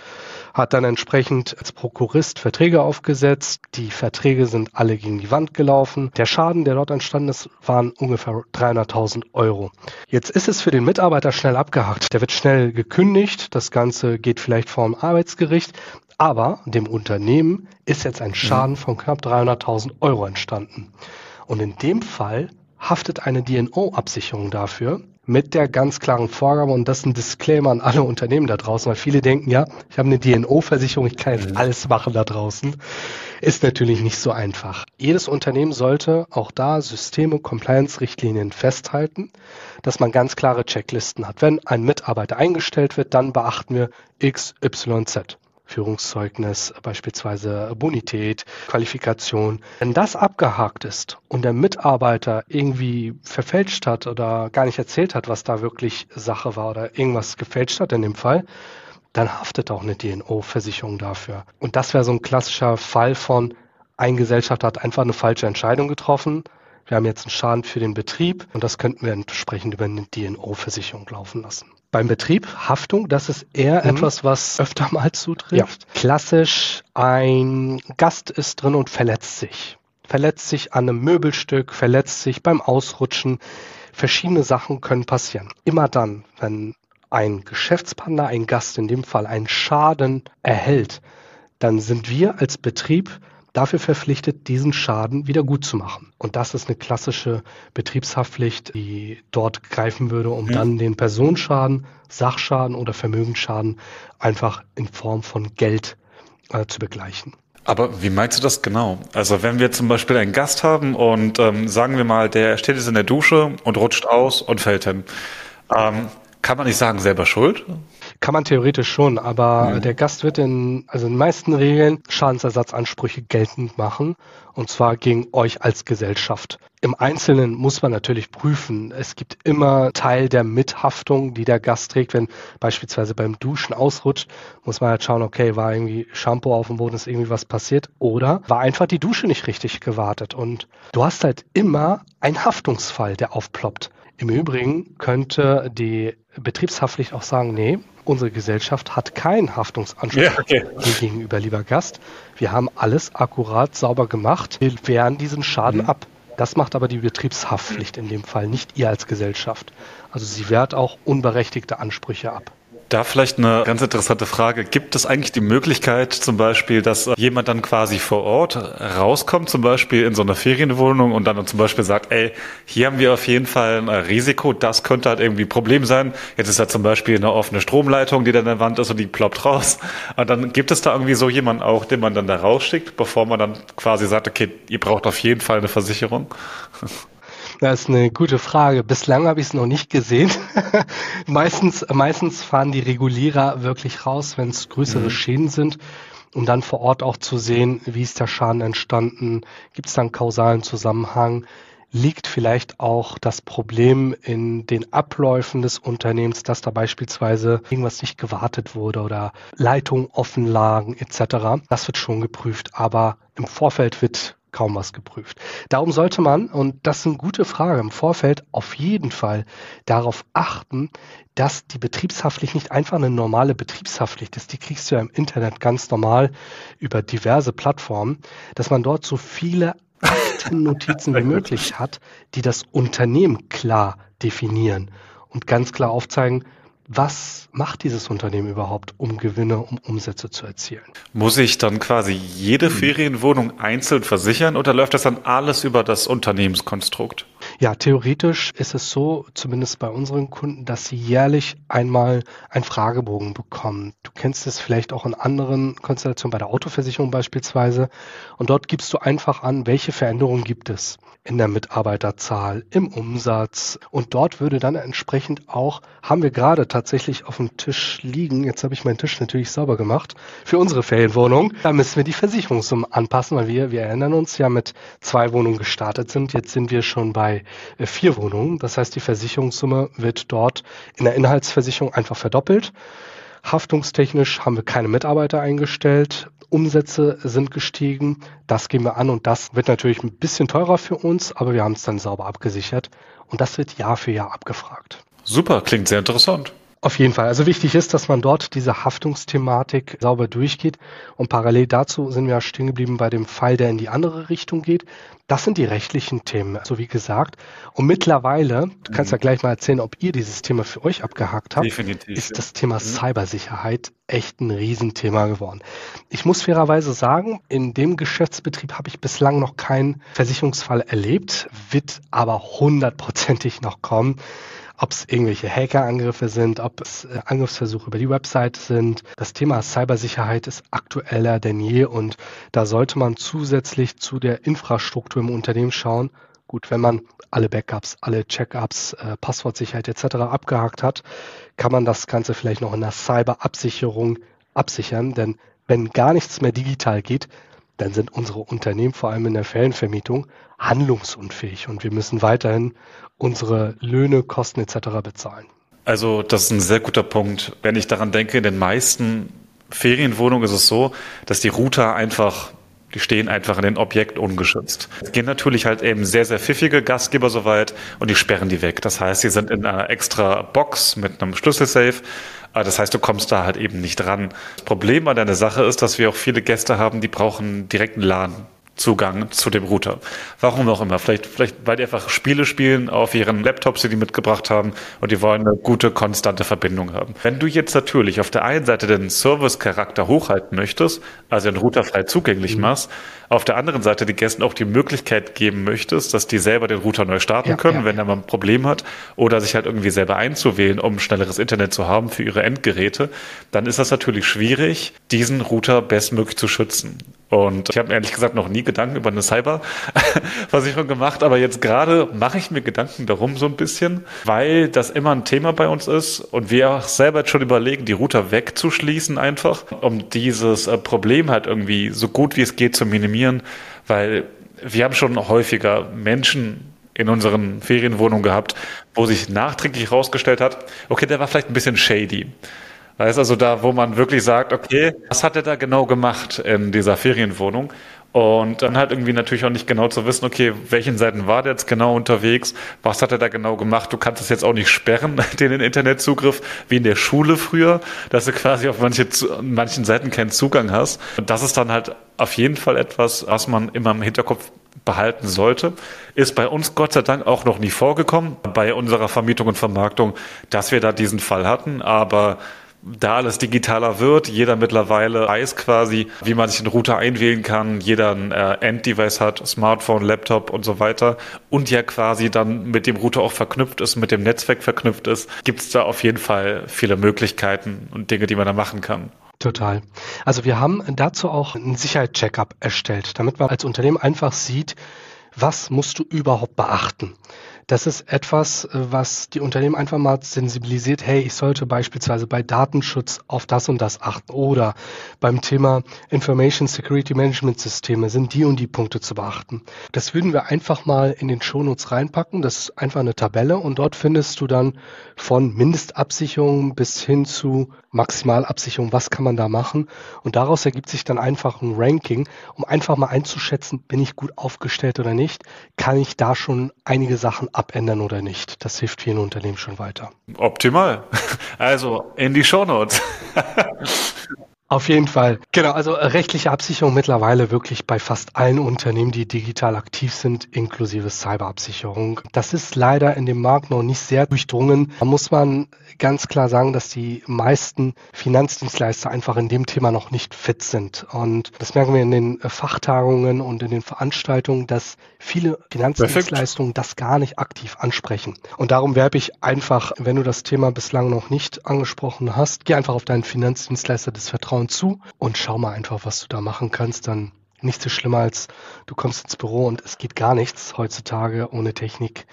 hat dann entsprechend als Prokurist Verträge aufgesetzt. Die Verträge sind alle gegen die Wand gelaufen. Der Schaden, der dort entstanden ist, waren ungefähr 300.000 Euro. Jetzt ist es für den Mitarbeiter schnell abgehakt. Der wird schnell gekündigt. Das Ganze geht vielleicht vor dem Arbeitsgericht. Aber dem Unternehmen ist jetzt ein Schaden von knapp 300.000 Euro entstanden. Und in dem Fall haftet eine DNO-Absicherung dafür mit der ganz klaren Vorgabe, und das ist ein Disclaimer an alle Unternehmen da draußen, weil viele denken, ja, ich habe eine DNO-Versicherung, ich kann jetzt mhm. alles machen da draußen. Ist natürlich nicht so einfach. Jedes Unternehmen sollte auch da Systeme, Compliance-Richtlinien festhalten, dass man ganz klare Checklisten hat. Wenn ein Mitarbeiter eingestellt wird, dann beachten wir X, Y, Z. Führungszeugnis, beispielsweise Bonität, Qualifikation. Wenn das abgehakt ist und der Mitarbeiter irgendwie verfälscht hat oder gar nicht erzählt hat, was da wirklich Sache war oder irgendwas gefälscht hat in dem Fall, dann haftet auch eine DNO-Versicherung dafür. Und das wäre so ein klassischer Fall von, ein Gesellschaft hat einfach eine falsche Entscheidung getroffen. Wir haben jetzt einen Schaden für den Betrieb und das könnten wir entsprechend über eine DNO-Versicherung laufen lassen. Beim Betrieb, Haftung, das ist eher mhm. etwas, was öfter mal zutrifft. Ja. Klassisch, ein Gast ist drin und verletzt sich. Verletzt sich an einem Möbelstück, verletzt sich beim Ausrutschen. Verschiedene Sachen können passieren. Immer dann, wenn ein Geschäftspartner, ein Gast in dem Fall, einen Schaden erhält, dann sind wir als Betrieb dafür verpflichtet, diesen Schaden wieder gut zu machen. Und das ist eine klassische Betriebshaftpflicht, die dort greifen würde, um ja. dann den Personenschaden, Sachschaden oder Vermögensschaden einfach in Form von Geld äh, zu begleichen. Aber wie meinst du das genau? Also wenn wir zum Beispiel einen Gast haben und ähm, sagen wir mal, der steht jetzt in der Dusche und rutscht aus und fällt hin. Ähm, kann man nicht sagen, selber schuld? Kann man theoretisch schon, aber mhm. der Gast wird in, also in den meisten Regeln Schadensersatzansprüche geltend machen und zwar gegen euch als Gesellschaft. Im Einzelnen muss man natürlich prüfen. Es gibt immer Teil der Mithaftung, die der Gast trägt. Wenn beispielsweise beim Duschen ausrutscht, muss man halt schauen, okay, war irgendwie Shampoo auf dem Boden, ist irgendwie was passiert oder war einfach die Dusche nicht richtig gewartet. Und du hast halt immer einen Haftungsfall, der aufploppt. Im Übrigen könnte die Betriebshaftpflicht auch sagen, nee, unsere Gesellschaft hat keinen Haftungsanspruch ja, okay. gegenüber, lieber Gast. Wir haben alles akkurat sauber gemacht. Wir wehren diesen Schaden mhm. ab. Das macht aber die Betriebshaftpflicht in dem Fall, nicht ihr als Gesellschaft. Also sie wehrt auch unberechtigte Ansprüche ab. Da vielleicht eine ganz interessante Frage. Gibt es eigentlich die Möglichkeit zum Beispiel, dass jemand dann quasi vor Ort rauskommt, zum Beispiel in so einer Ferienwohnung und dann zum Beispiel sagt, ey, hier haben wir auf jeden Fall ein Risiko, das könnte halt irgendwie ein Problem sein. Jetzt ist da zum Beispiel eine offene Stromleitung, die da in der Wand ist und die ploppt raus. Und dann gibt es da irgendwie so jemanden auch, den man dann da rausschickt, bevor man dann quasi sagt, okay, ihr braucht auf jeden Fall eine Versicherung? Das ist eine gute Frage. Bislang habe ich es noch nicht gesehen. meistens, meistens fahren die Regulierer wirklich raus, wenn es größere mhm. Schäden sind, um dann vor Ort auch zu sehen, wie ist der Schaden entstanden, gibt es da einen kausalen Zusammenhang, liegt vielleicht auch das Problem in den Abläufen des Unternehmens, dass da beispielsweise irgendwas nicht gewartet wurde oder Leitungen offen lagen etc. Das wird schon geprüft, aber im Vorfeld wird kaum was geprüft. Darum sollte man, und das ist eine gute Frage, im Vorfeld auf jeden Fall darauf achten, dass die Betriebshaftpflicht nicht einfach eine normale Betriebshaftpflicht ist. Die kriegst du ja im Internet ganz normal über diverse Plattformen, dass man dort so viele Aktennotizen wie möglich hat, die das Unternehmen klar definieren und ganz klar aufzeigen, was macht dieses Unternehmen überhaupt, um Gewinne, um Umsätze zu erzielen? Muss ich dann quasi jede hm. Ferienwohnung einzeln versichern oder läuft das dann alles über das Unternehmenskonstrukt? Ja, theoretisch ist es so, zumindest bei unseren Kunden, dass sie jährlich einmal einen Fragebogen bekommen. Du kennst es vielleicht auch in anderen Konstellationen, bei der Autoversicherung beispielsweise. Und dort gibst du einfach an, welche Veränderungen gibt es in der Mitarbeiterzahl, im Umsatz. Und dort würde dann entsprechend auch, haben wir gerade tatsächlich auf dem Tisch liegen, jetzt habe ich meinen Tisch natürlich sauber gemacht, für unsere Ferienwohnung, da müssen wir die Versicherungssumme anpassen, weil wir, wir erinnern uns ja mit zwei Wohnungen gestartet sind. Jetzt sind wir schon bei vier Wohnungen. Das heißt, die Versicherungssumme wird dort in der Inhaltsversicherung einfach verdoppelt. Haftungstechnisch haben wir keine Mitarbeiter eingestellt. Umsätze sind gestiegen. Das gehen wir an und das wird natürlich ein bisschen teurer für uns, aber wir haben es dann sauber abgesichert und das wird Jahr für Jahr abgefragt. Super, klingt sehr interessant. Auf jeden Fall. Also wichtig ist, dass man dort diese Haftungsthematik sauber durchgeht. Und parallel dazu sind wir ja stehen geblieben bei dem Fall, der in die andere Richtung geht. Das sind die rechtlichen Themen, so wie gesagt. Und mittlerweile, du kannst ja mhm. gleich mal erzählen, ob ihr dieses Thema für euch abgehakt habt, Definitiv, ist das Thema mhm. Cybersicherheit echt ein Riesenthema geworden. Ich muss fairerweise sagen, in dem Geschäftsbetrieb habe ich bislang noch keinen Versicherungsfall erlebt, wird aber hundertprozentig noch kommen ob es irgendwelche Hackerangriffe sind, ob es äh, Angriffsversuche über die Website sind. Das Thema Cybersicherheit ist aktueller denn je und da sollte man zusätzlich zu der Infrastruktur im Unternehmen schauen. Gut, wenn man alle Backups, alle Checkups, äh, Passwortsicherheit etc. abgehakt hat, kann man das Ganze vielleicht noch in der Cyberabsicherung absichern, denn wenn gar nichts mehr digital geht, dann sind unsere Unternehmen vor allem in der Ferienvermietung handlungsunfähig und wir müssen weiterhin unsere Löhne, Kosten etc. bezahlen. Also das ist ein sehr guter Punkt. Wenn ich daran denke, in den meisten Ferienwohnungen ist es so, dass die Router einfach die stehen einfach in den Objekt ungeschützt. Es gehen natürlich halt eben sehr, sehr pfiffige Gastgeber soweit und die sperren die weg. Das heißt, sie sind in einer extra Box mit einem Schlüsselsafe. Das heißt, du kommst da halt eben nicht ran. Das Problem an deiner Sache ist, dass wir auch viele Gäste haben, die brauchen direkten LAN. Zugang zu dem Router. Warum auch immer. Vielleicht, vielleicht, weil die einfach Spiele spielen auf ihren Laptops, die die mitgebracht haben und die wollen eine gute, konstante Verbindung haben. Wenn du jetzt natürlich auf der einen Seite den Service-Charakter hochhalten möchtest, also den Router frei zugänglich mhm. machst, auf der anderen Seite die Gästen auch die Möglichkeit geben möchtest, dass die selber den Router neu starten ja, können, ja. wenn er mal ein Problem hat, oder sich halt irgendwie selber einzuwählen, um schnelleres Internet zu haben für ihre Endgeräte, dann ist das natürlich schwierig, diesen Router bestmöglich zu schützen. Und ich habe mir ehrlich gesagt noch nie Gedanken über eine Cyberversicherung gemacht, aber jetzt gerade mache ich mir Gedanken darum so ein bisschen, weil das immer ein Thema bei uns ist und wir auch selber jetzt schon überlegen, die Router wegzuschließen einfach, um dieses äh, Problem halt irgendwie so gut wie es geht zu minimieren, weil wir haben schon häufiger Menschen in unseren Ferienwohnungen gehabt, wo sich nachträglich herausgestellt hat, okay, der war vielleicht ein bisschen shady. Weißt also da, wo man wirklich sagt, okay, was hat er da genau gemacht in dieser Ferienwohnung? Und dann halt irgendwie natürlich auch nicht genau zu wissen, okay, welchen Seiten war der jetzt genau unterwegs, was hat er da genau gemacht. Du kannst es jetzt auch nicht sperren, den Internetzugriff, wie in der Schule früher, dass du quasi auf manche, manchen Seiten keinen Zugang hast. Und das ist dann halt auf jeden Fall etwas, was man immer im Hinterkopf behalten sollte. Ist bei uns Gott sei Dank auch noch nie vorgekommen, bei unserer Vermietung und Vermarktung, dass wir da diesen Fall hatten. Aber da alles digitaler wird, jeder mittlerweile weiß quasi, wie man sich einen Router einwählen kann, jeder ein äh, Enddevice hat, Smartphone, Laptop und so weiter und ja quasi dann mit dem Router auch verknüpft ist, mit dem Netzwerk verknüpft ist, gibt es da auf jeden Fall viele Möglichkeiten und Dinge, die man da machen kann. Total. Also wir haben dazu auch einen Sicherheitscheckup erstellt, damit man als Unternehmen einfach sieht, was musst du überhaupt beachten. Das ist etwas, was die Unternehmen einfach mal sensibilisiert. Hey, ich sollte beispielsweise bei Datenschutz auf das und das achten oder beim Thema Information Security Management Systeme sind die und die Punkte zu beachten. Das würden wir einfach mal in den Shownotes reinpacken. Das ist einfach eine Tabelle und dort findest du dann von Mindestabsicherung bis hin zu Maximalabsicherung, was kann man da machen? Und daraus ergibt sich dann einfach ein Ranking, um einfach mal einzuschätzen, bin ich gut aufgestellt oder nicht? Kann ich da schon einige Sachen abändern oder nicht? Das hilft vielen Unternehmen schon weiter. Optimal. Also in die Shownotes. Auf jeden Fall. Genau, also äh, rechtliche Absicherung mittlerweile wirklich bei fast allen Unternehmen, die digital aktiv sind, inklusive Cyberabsicherung. Das ist leider in dem Markt noch nicht sehr durchdrungen. Da muss man ganz klar sagen, dass die meisten Finanzdienstleister einfach in dem Thema noch nicht fit sind. Und das merken wir in den äh, Fachtagungen und in den Veranstaltungen, dass viele Finanzdienstleistungen Perfekt. das gar nicht aktiv ansprechen. Und darum werbe ich einfach, wenn du das Thema bislang noch nicht angesprochen hast, geh einfach auf deinen Finanzdienstleister des Vertrauens Vertrauen zu und schau mal einfach, was du da machen kannst. Dann nichts so schlimmer als du kommst ins Büro und es geht gar nichts heutzutage ohne Technik.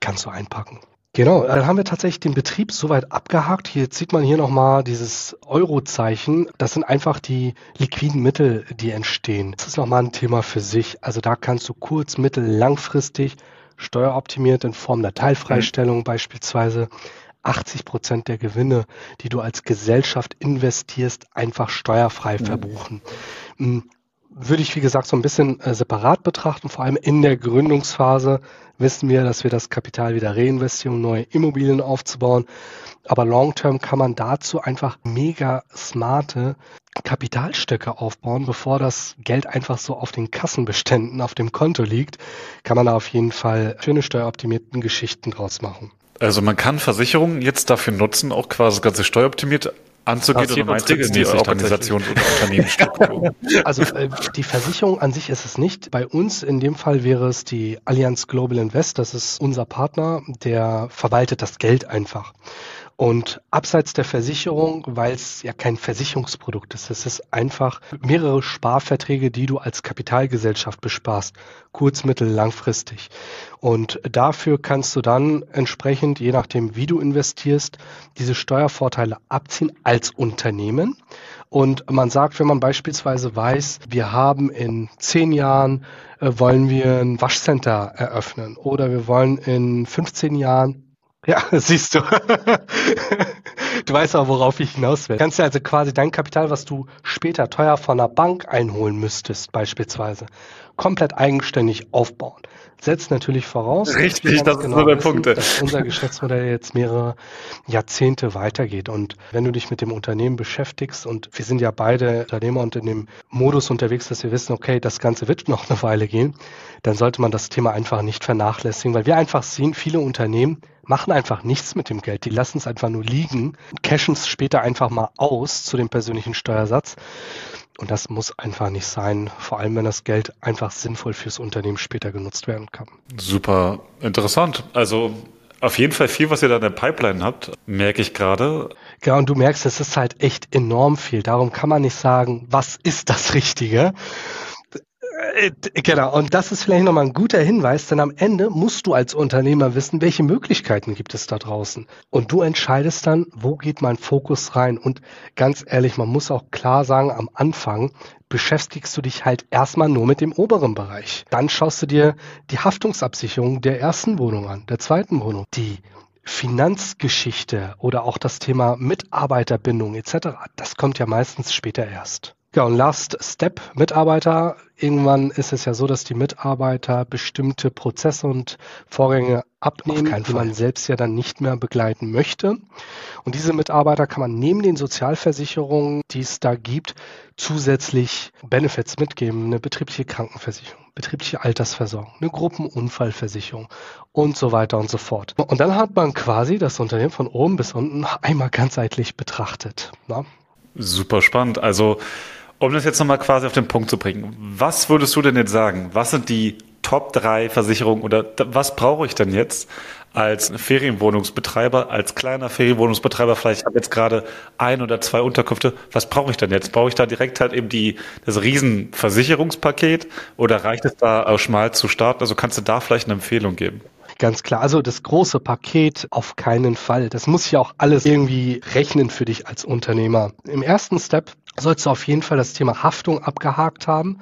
Kannst du einpacken. Genau, dann haben wir tatsächlich den Betrieb soweit abgehakt. Hier sieht man hier nochmal dieses Euro-Zeichen. Das sind einfach die liquiden Mittel, die entstehen. Das ist nochmal ein Thema für sich. Also da kannst du kurz-, mittel-, langfristig steueroptimiert in Form der Teilfreistellung mhm. beispielsweise 80 Prozent der Gewinne, die du als Gesellschaft investierst, einfach steuerfrei mhm. verbuchen. Hm, würde ich, wie gesagt, so ein bisschen äh, separat betrachten. Vor allem in der Gründungsphase wissen wir, dass wir das Kapital wieder reinvestieren, um neue Immobilien aufzubauen. Aber long-term kann man dazu einfach mega smarte Kapitalstöcke aufbauen, bevor das Geld einfach so auf den Kassenbeständen auf dem Konto liegt, kann man da auf jeden Fall schöne steueroptimierten Geschichten draus machen. Also man kann Versicherungen jetzt dafür nutzen, auch quasi das ganze steueroptimiert anzugehen oder meint die Organisations- und Unternehmensstruktur? Also äh, die Versicherung an sich ist es nicht. Bei uns in dem Fall wäre es die Allianz Global Invest. Das ist unser Partner, der verwaltet das Geld einfach. Und abseits der Versicherung, weil es ja kein Versicherungsprodukt ist, es ist einfach mehrere Sparverträge, die du als Kapitalgesellschaft besparst, kurz-, mittel-, langfristig. Und dafür kannst du dann entsprechend, je nachdem, wie du investierst, diese Steuervorteile abziehen als Unternehmen. Und man sagt, wenn man beispielsweise weiß, wir haben in zehn Jahren, äh, wollen wir ein Waschcenter eröffnen oder wir wollen in 15 Jahren ja, siehst du. du weißt auch, worauf ich hinaus will. Du kannst ja also quasi dein Kapital, was du später teuer von einer Bank einholen müsstest, beispielsweise, komplett eigenständig aufbauen. Setzt natürlich voraus, Richtig, das genau ist so der Punkt. dass unser Geschäftsmodell jetzt mehrere Jahrzehnte weitergeht. Und wenn du dich mit dem Unternehmen beschäftigst, und wir sind ja beide Unternehmer und in dem Modus unterwegs, dass wir wissen, okay, das Ganze wird noch eine Weile gehen, dann sollte man das Thema einfach nicht vernachlässigen, weil wir einfach sehen, viele Unternehmen machen einfach nichts mit dem Geld. Die lassen es einfach nur liegen, cashen es später einfach mal aus zu dem persönlichen Steuersatz. Und das muss einfach nicht sein, vor allem wenn das Geld einfach sinnvoll fürs Unternehmen später genutzt werden kann. Super interessant. Also auf jeden Fall viel, was ihr da in der Pipeline habt, merke ich gerade. Ja, und du merkst, es ist halt echt enorm viel. Darum kann man nicht sagen, was ist das Richtige, genau, und das ist vielleicht nochmal ein guter Hinweis, denn am Ende musst du als Unternehmer wissen, welche Möglichkeiten gibt es da draußen. Und du entscheidest dann, wo geht mein Fokus rein. Und ganz ehrlich, man muss auch klar sagen, am Anfang beschäftigst du dich halt erstmal nur mit dem oberen Bereich. Dann schaust du dir die Haftungsabsicherung der ersten Wohnung an, der zweiten Wohnung, die Finanzgeschichte oder auch das Thema Mitarbeiterbindung etc. Das kommt ja meistens später erst. Ja, und Last Step Mitarbeiter. Irgendwann ist es ja so, dass die Mitarbeiter bestimmte Prozesse und Vorgänge abnehmen, die man selbst ja dann nicht mehr begleiten möchte. Und diese Mitarbeiter kann man neben den Sozialversicherungen, die es da gibt, zusätzlich Benefits mitgeben. Eine betriebliche Krankenversicherung, betriebliche Altersversorgung, eine Gruppenunfallversicherung und so weiter und so fort. Und dann hat man quasi das Unternehmen von oben bis unten einmal ganzheitlich betrachtet. Na? Super spannend. Also um das jetzt nochmal quasi auf den Punkt zu bringen, was würdest du denn jetzt sagen? Was sind die Top 3 Versicherungen oder was brauche ich denn jetzt als Ferienwohnungsbetreiber, als kleiner Ferienwohnungsbetreiber, vielleicht habe jetzt gerade ein oder zwei Unterkünfte, was brauche ich denn jetzt? Brauche ich da direkt halt eben die, das Riesenversicherungspaket oder reicht es da auch schmal zu starten? Also kannst du da vielleicht eine Empfehlung geben? Ganz klar. Also das große Paket auf keinen Fall. Das muss ja auch alles irgendwie rechnen für dich als Unternehmer. Im ersten Step sollst du auf jeden Fall das Thema Haftung abgehakt haben,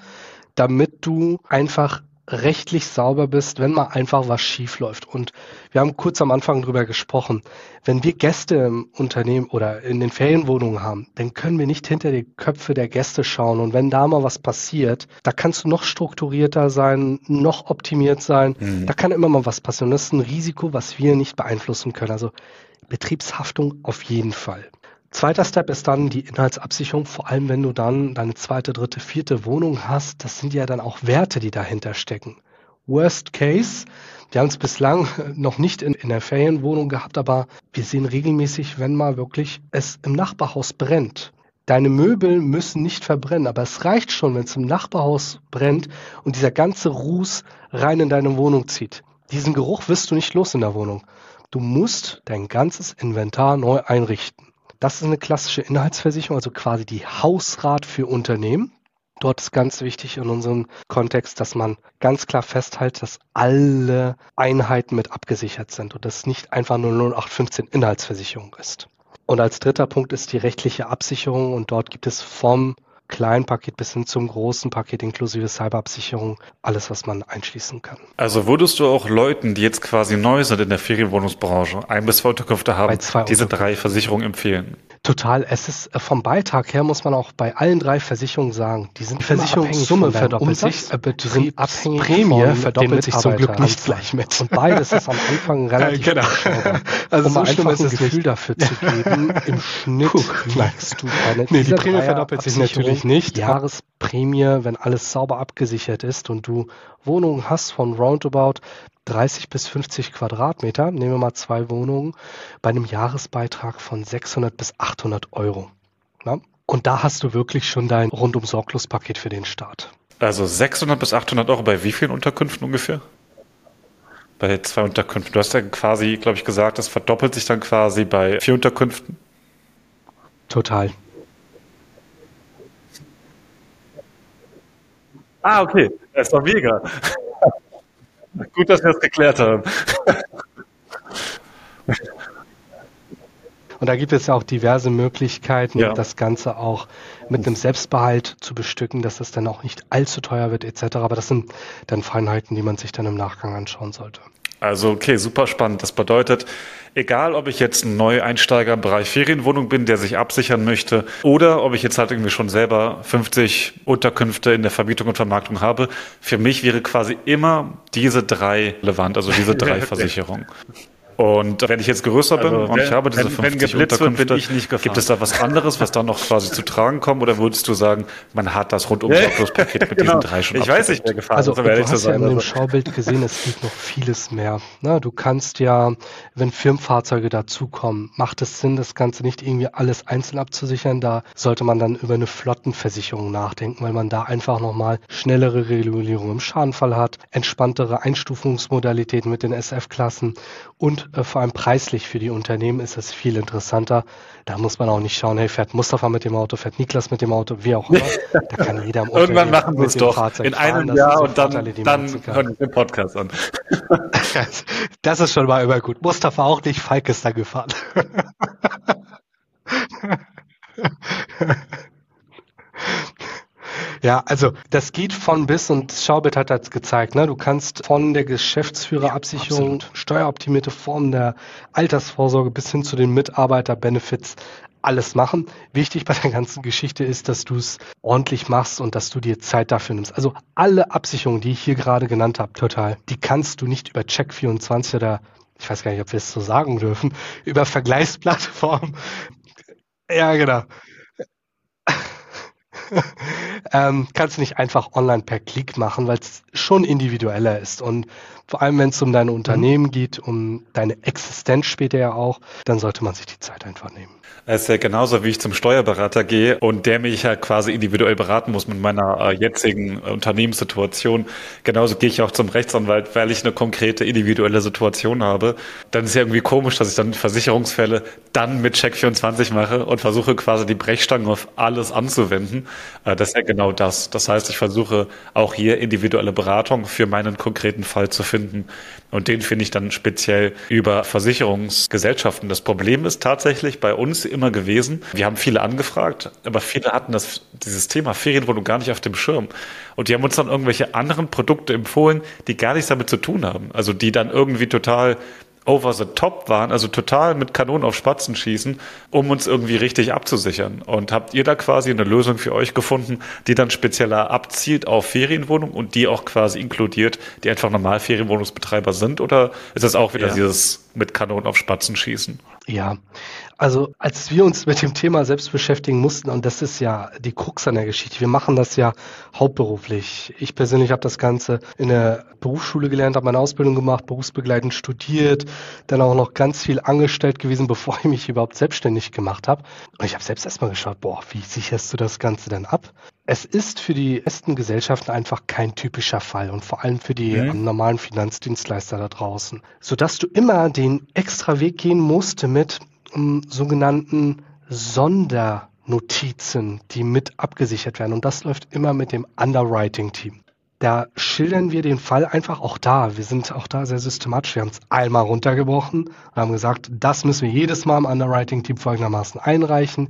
damit du einfach rechtlich sauber bist, wenn mal einfach was schief läuft. Und wir haben kurz am Anfang drüber gesprochen. Wenn wir Gäste im Unternehmen oder in den Ferienwohnungen haben, dann können wir nicht hinter die Köpfe der Gäste schauen. Und wenn da mal was passiert, da kannst du noch strukturierter sein, noch optimiert sein. Mhm. Da kann immer mal was passieren. Das ist ein Risiko, was wir nicht beeinflussen können. Also Betriebshaftung auf jeden Fall. Zweiter Step ist dann die Inhaltsabsicherung, vor allem wenn du dann deine zweite, dritte, vierte Wohnung hast. Das sind ja dann auch Werte, die dahinter stecken. Worst Case, wir haben es bislang noch nicht in, in der Ferienwohnung gehabt, aber wir sehen regelmäßig, wenn mal wirklich es im Nachbarhaus brennt. Deine Möbel müssen nicht verbrennen, aber es reicht schon, wenn es im Nachbarhaus brennt und dieser ganze Ruß rein in deine Wohnung zieht. Diesen Geruch wirst du nicht los in der Wohnung. Du musst dein ganzes Inventar neu einrichten. Das ist eine klassische Inhaltsversicherung, also quasi die Hausrat für Unternehmen. Dort ist ganz wichtig in unserem Kontext, dass man ganz klar festhält, dass alle Einheiten mit abgesichert sind und das nicht einfach nur 0815 Inhaltsversicherung ist. Und als dritter Punkt ist die rechtliche Absicherung und dort gibt es vom kleinen Paket bis hin zum großen Paket inklusive Cyberabsicherung, alles, was man einschließen kann. Also würdest du auch Leuten, die jetzt quasi neu sind in der Ferienwohnungsbranche, ein bis zwei Unterkünfte haben, diese drei Versicherungen empfehlen? Total. Es ist äh, vom Beitrag her muss man auch bei allen drei Versicherungen sagen, die sind die Versicherungssumme verdoppelt sich, äh, die Prämie verdoppelt sich zum Glück nicht gleich mit. Und beides ist am Anfang relativ genau. Also um so einfach ein Gefühl nicht. dafür zu geben, im Schnitt Puh, merkst du keine. Nee, die Prämie verdoppelt sich natürlich nicht. Jahresprämie, wenn alles sauber abgesichert ist und du Wohnungen hast von roundabout 30 bis 50 Quadratmeter, nehmen wir mal zwei Wohnungen, bei einem Jahresbeitrag von 600 bis 800 Euro. Ja? Und da hast du wirklich schon dein rundum sorglos Paket für den Start. Also 600 bis 800 Euro bei wie vielen Unterkünften ungefähr? Bei zwei Unterkünften. Du hast ja quasi, glaube ich, gesagt, das verdoppelt sich dann quasi bei vier Unterkünften. Total. Ah, okay. Das ist doch mega. Gut, dass wir das geklärt haben. Und da gibt es ja auch diverse Möglichkeiten, ja. das Ganze auch mit einem Selbstbehalt zu bestücken, dass es dann auch nicht allzu teuer wird etc. Aber das sind dann Feinheiten, die man sich dann im Nachgang anschauen sollte. Also okay, super spannend. Das bedeutet, egal ob ich jetzt ein Neueinsteiger im Bereich Ferienwohnung bin, der sich absichern möchte, oder ob ich jetzt halt irgendwie schon selber 50 Unterkünfte in der Vermietung und Vermarktung habe, für mich wäre quasi immer diese drei relevant, also diese drei Versicherungen. Und wenn ich jetzt größer bin also, und ich habe diese wenn, 50 wenn Unterkünfte, wird, gibt es da was anderes, was dann noch quasi zu tragen kommt? Oder würdest du sagen, man hat das rundum Paket mit genau. diesen drei schon Ich weiß nicht, wer gefahren also, ist. Also du hast ja in dem Schaubild gesehen, es gibt noch vieles mehr. Na, du kannst ja, wenn Firmenfahrzeuge dazukommen, macht es Sinn, das Ganze nicht irgendwie alles einzeln abzusichern. Da sollte man dann über eine Flottenversicherung nachdenken, weil man da einfach nochmal schnellere Regulierung im Schadenfall hat, entspanntere Einstufungsmodalitäten mit den SF-Klassen und vor allem preislich für die Unternehmen ist es viel interessanter. Da muss man auch nicht schauen, hey, fährt Mustafa mit dem Auto, fährt Niklas mit dem Auto, wie auch immer. Da kann jeder im Irgendwann machen wir es doch. Fahrzeug in einem fahren. Jahr und dann, Vorteile, dann hören wir den Podcast an. das ist schon mal immer gut. Mustafa auch nicht, Falk ist da gefahren. Ja, also das geht von bis und Schaubit hat das gezeigt. Ne? Du kannst von der Geschäftsführerabsicherung, ja, steueroptimierte Formen der Altersvorsorge bis hin zu den Mitarbeiterbenefits alles machen. Wichtig bei der ganzen Geschichte ist, dass du es ordentlich machst und dass du dir Zeit dafür nimmst. Also alle Absicherungen, die ich hier gerade genannt habe, total, die kannst du nicht über Check24 oder ich weiß gar nicht, ob wir es so sagen dürfen, über Vergleichsplattformen. Ja, genau. ähm, kannst du nicht einfach online per Klick machen, weil es schon individueller ist. Und vor allem, wenn es um dein mhm. Unternehmen geht, um deine Existenz später ja auch, dann sollte man sich die Zeit einfach nehmen. Es ist ja genauso, wie ich zum Steuerberater gehe und der mich ja quasi individuell beraten muss mit meiner äh, jetzigen Unternehmenssituation. Genauso gehe ich auch zum Rechtsanwalt, weil ich eine konkrete individuelle Situation habe. Dann ist es ja irgendwie komisch, dass ich dann Versicherungsfälle dann mit Check24 mache und versuche quasi die Brechstange auf alles anzuwenden. Äh, das ist ja genau das. Das heißt, ich versuche auch hier individuelle Beratung für meinen konkreten Fall zu finden. Und den finde ich dann speziell über Versicherungsgesellschaften. Das Problem ist tatsächlich bei uns immer gewesen, wir haben viele angefragt, aber viele hatten das, dieses Thema Ferienwohnung gar nicht auf dem Schirm. Und die haben uns dann irgendwelche anderen Produkte empfohlen, die gar nichts damit zu tun haben. Also die dann irgendwie total over the top waren, also total mit Kanonen auf Spatzen schießen, um uns irgendwie richtig abzusichern. Und habt ihr da quasi eine Lösung für euch gefunden, die dann spezieller abzielt auf Ferienwohnungen und die auch quasi inkludiert, die einfach normal Ferienwohnungsbetreiber sind? Oder ist das auch wieder ja. dieses mit Kanonen auf Spatzen schießen? Ja, also als wir uns mit dem Thema selbst beschäftigen mussten, und das ist ja die Krux an der Geschichte, wir machen das ja hauptberuflich. Ich persönlich habe das Ganze in der Berufsschule gelernt, habe meine Ausbildung gemacht, berufsbegleitend studiert, dann auch noch ganz viel angestellt gewesen, bevor ich mich überhaupt selbstständig gemacht habe. Und ich habe selbst erstmal geschaut, boah, wie sicherst du das Ganze denn ab? Es ist für die besten Gesellschaften einfach kein typischer Fall und vor allem für die mhm. normalen Finanzdienstleister da draußen, sodass du immer den extra Weg gehen musst mit um, sogenannten Sondernotizen, die mit abgesichert werden. Und das läuft immer mit dem Underwriting-Team. Da schildern wir den Fall einfach auch da. Wir sind auch da sehr systematisch. Wir haben es einmal runtergebrochen und haben gesagt, das müssen wir jedes Mal im Underwriting-Team folgendermaßen einreichen.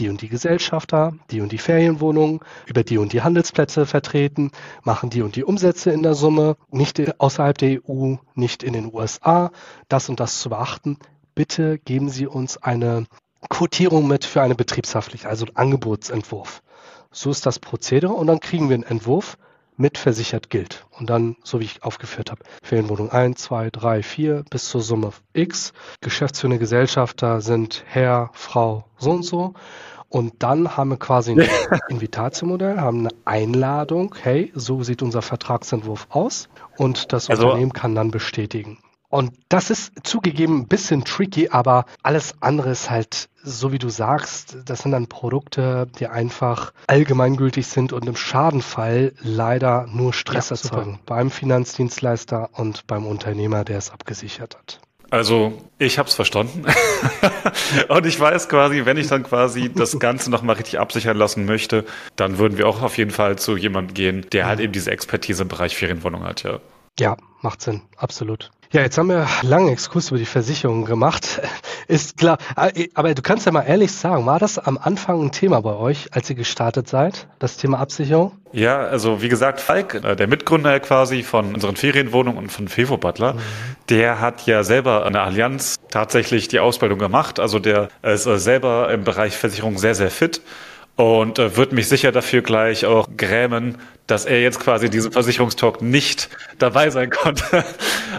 Die und die Gesellschafter, die und die Ferienwohnungen, über die und die Handelsplätze vertreten, machen die und die Umsätze in der Summe, nicht außerhalb der EU, nicht in den USA, das und das zu beachten bitte geben Sie uns eine Quotierung mit für eine betriebshaftliche, also einen Angebotsentwurf. So ist das Prozedere und dann kriegen wir einen Entwurf mit versichert gilt. Und dann, so wie ich aufgeführt habe, Ferienwohnung 1, 2, 3, 4 bis zur Summe X. Geschäftsführende Gesellschafter sind Herr, Frau, so und so. Und dann haben wir quasi ein Invitatiomodell, haben eine Einladung. Hey, so sieht unser Vertragsentwurf aus. Und das also, Unternehmen kann dann bestätigen. Und das ist zugegeben ein bisschen tricky, aber alles andere ist halt, so wie du sagst, das sind dann Produkte, die einfach allgemeingültig sind und im Schadenfall leider nur Stress ja, erzeugen. Super. Beim Finanzdienstleister und beim Unternehmer, der es abgesichert hat. Also ich habe es verstanden und ich weiß quasi, wenn ich dann quasi das Ganze nochmal richtig absichern lassen möchte, dann würden wir auch auf jeden Fall zu jemandem gehen, der halt eben diese Expertise im Bereich Ferienwohnung hat, ja. Ja, macht Sinn, absolut. Ja, jetzt haben wir langen Exkurs über die Versicherung gemacht. Ist klar. Aber du kannst ja mal ehrlich sagen, war das am Anfang ein Thema bei euch, als ihr gestartet seid, das Thema Absicherung? Ja, also wie gesagt, Falk, äh, der Mitgründer quasi von unseren Ferienwohnungen und von Fevo Butler, mhm. der hat ja selber an der Allianz tatsächlich die Ausbildung gemacht. Also der ist äh, selber im Bereich Versicherung sehr, sehr fit und äh, wird mich sicher dafür gleich auch grämen, dass er jetzt quasi diesen Versicherungstalk nicht dabei sein konnte.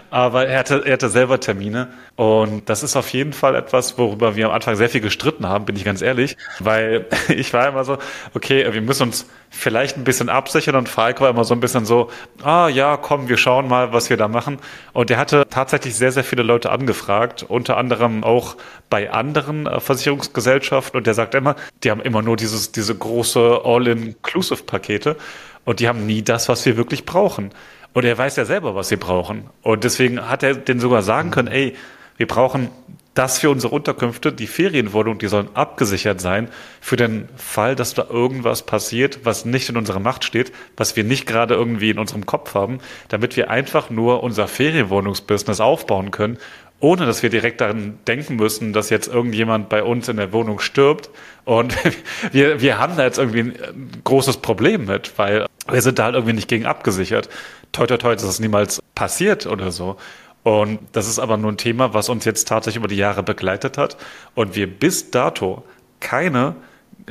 Aber er hatte, er hatte selber Termine. Und das ist auf jeden Fall etwas, worüber wir am Anfang sehr viel gestritten haben, bin ich ganz ehrlich. Weil ich war immer so, okay, wir müssen uns vielleicht ein bisschen absichern. Und Falk war immer so ein bisschen so, ah ja, komm, wir schauen mal, was wir da machen. Und er hatte tatsächlich sehr, sehr viele Leute angefragt, unter anderem auch bei anderen äh, Versicherungsgesellschaften. Und der sagt immer, die haben immer nur dieses, diese große All-Inclusive-Pakete. Und die haben nie das, was wir wirklich brauchen. Und er weiß ja selber, was wir brauchen. Und deswegen hat er den sogar sagen können, ey, wir brauchen das für unsere Unterkünfte, die Ferienwohnung, die sollen abgesichert sein für den Fall, dass da irgendwas passiert, was nicht in unserer Macht steht, was wir nicht gerade irgendwie in unserem Kopf haben, damit wir einfach nur unser Ferienwohnungsbusiness aufbauen können ohne dass wir direkt daran denken müssen, dass jetzt irgendjemand bei uns in der Wohnung stirbt. Und wir, wir haben da jetzt irgendwie ein großes Problem mit, weil wir sind da halt irgendwie nicht gegen abgesichert. Toi, toi, toi, das niemals passiert oder so. Und das ist aber nur ein Thema, was uns jetzt tatsächlich über die Jahre begleitet hat und wir bis dato keine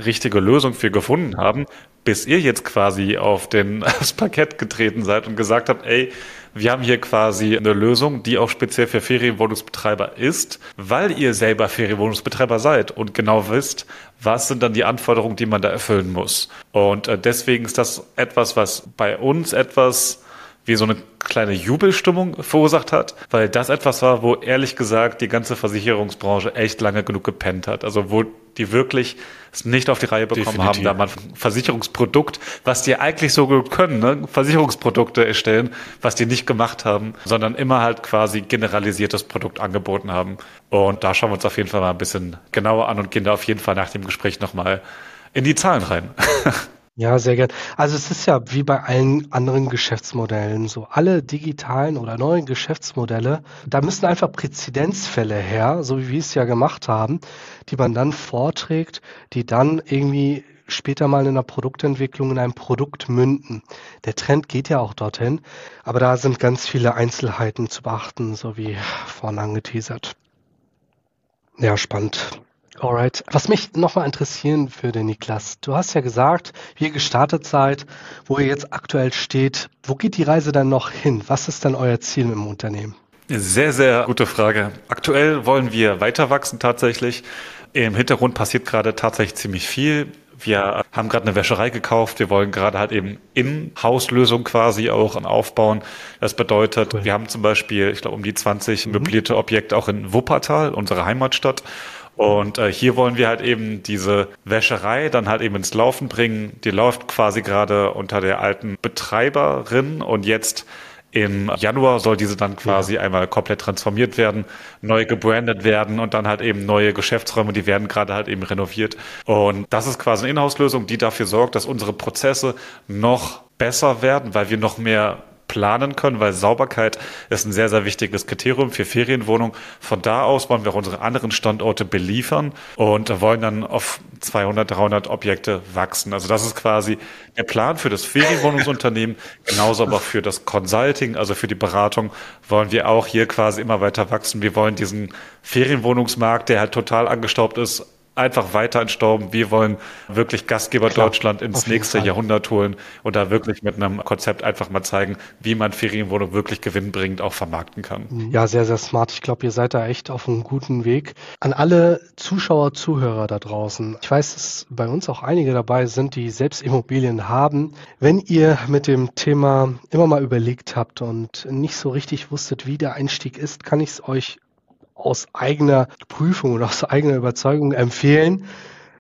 richtige Lösung für gefunden haben, bis ihr jetzt quasi auf den, aufs Parkett getreten seid und gesagt habt, ey, wir haben hier quasi eine Lösung, die auch speziell für Ferienwohnungsbetreiber ist, weil ihr selber Ferienwohnungsbetreiber seid und genau wisst, was sind dann die Anforderungen, die man da erfüllen muss. Und äh, deswegen ist das etwas, was bei uns etwas wie so eine kleine Jubelstimmung verursacht hat, weil das etwas war, wo ehrlich gesagt die ganze Versicherungsbranche echt lange genug gepennt hat. Also wo die wirklich es nicht auf die Reihe bekommen Definitiv. haben, da man ein Versicherungsprodukt, was die eigentlich so gut können, ne? Versicherungsprodukte erstellen, was die nicht gemacht haben, sondern immer halt quasi generalisiertes Produkt angeboten haben. Und da schauen wir uns auf jeden Fall mal ein bisschen genauer an und gehen da auf jeden Fall nach dem Gespräch nochmal in die Zahlen rein. Ja, sehr gern. Also es ist ja wie bei allen anderen Geschäftsmodellen so. Alle digitalen oder neuen Geschäftsmodelle, da müssen einfach Präzedenzfälle her, so wie wir es ja gemacht haben, die man dann vorträgt, die dann irgendwie später mal in der Produktentwicklung in ein Produkt münden. Der Trend geht ja auch dorthin, aber da sind ganz viele Einzelheiten zu beachten, so wie vorhin angeteasert. Ja, spannend. Alright. Was mich nochmal interessieren würde, Niklas, du hast ja gesagt, wie ihr gestartet seid, wo ihr jetzt aktuell steht. Wo geht die Reise dann noch hin? Was ist dann euer Ziel im Unternehmen? Sehr, sehr gute Frage. Aktuell wollen wir weiter wachsen tatsächlich. Im Hintergrund passiert gerade tatsächlich ziemlich viel. Wir haben gerade eine Wäscherei gekauft. Wir wollen gerade halt eben In-Haus-Lösung quasi auch aufbauen. Das bedeutet, cool. wir haben zum Beispiel, ich glaube, um die 20 mhm. möblierte Objekte auch in Wuppertal, unserer Heimatstadt. Und äh, hier wollen wir halt eben diese Wäscherei dann halt eben ins Laufen bringen. Die läuft quasi gerade unter der alten Betreiberin und jetzt im Januar soll diese dann quasi ja. einmal komplett transformiert werden, neu gebrandet werden und dann halt eben neue Geschäftsräume, die werden gerade halt eben renoviert. Und das ist quasi eine Inhouse-Lösung, die dafür sorgt, dass unsere Prozesse noch besser werden, weil wir noch mehr planen können, weil Sauberkeit ist ein sehr, sehr wichtiges Kriterium für Ferienwohnungen. Von da aus wollen wir auch unsere anderen Standorte beliefern und wollen dann auf 200, 300 Objekte wachsen. Also das ist quasi der Plan für das Ferienwohnungsunternehmen, genauso aber für das Consulting, also für die Beratung, wollen wir auch hier quasi immer weiter wachsen. Wir wollen diesen Ferienwohnungsmarkt, der halt total angestaubt ist, einfach weiter entstauben. Wir wollen wirklich Gastgeber Klar, Deutschland ins nächste Fall. Jahrhundert holen und da wirklich mit einem Konzept einfach mal zeigen, wie man Ferienwohnung wirklich gewinnbringend auch vermarkten kann. Mhm. Ja, sehr, sehr smart. Ich glaube, ihr seid da echt auf einem guten Weg. An alle Zuschauer, Zuhörer da draußen. Ich weiß, dass bei uns auch einige dabei sind, die selbst Immobilien haben. Wenn ihr mit dem Thema immer mal überlegt habt und nicht so richtig wusstet, wie der Einstieg ist, kann ich es euch aus eigener Prüfung und aus eigener Überzeugung empfehlen.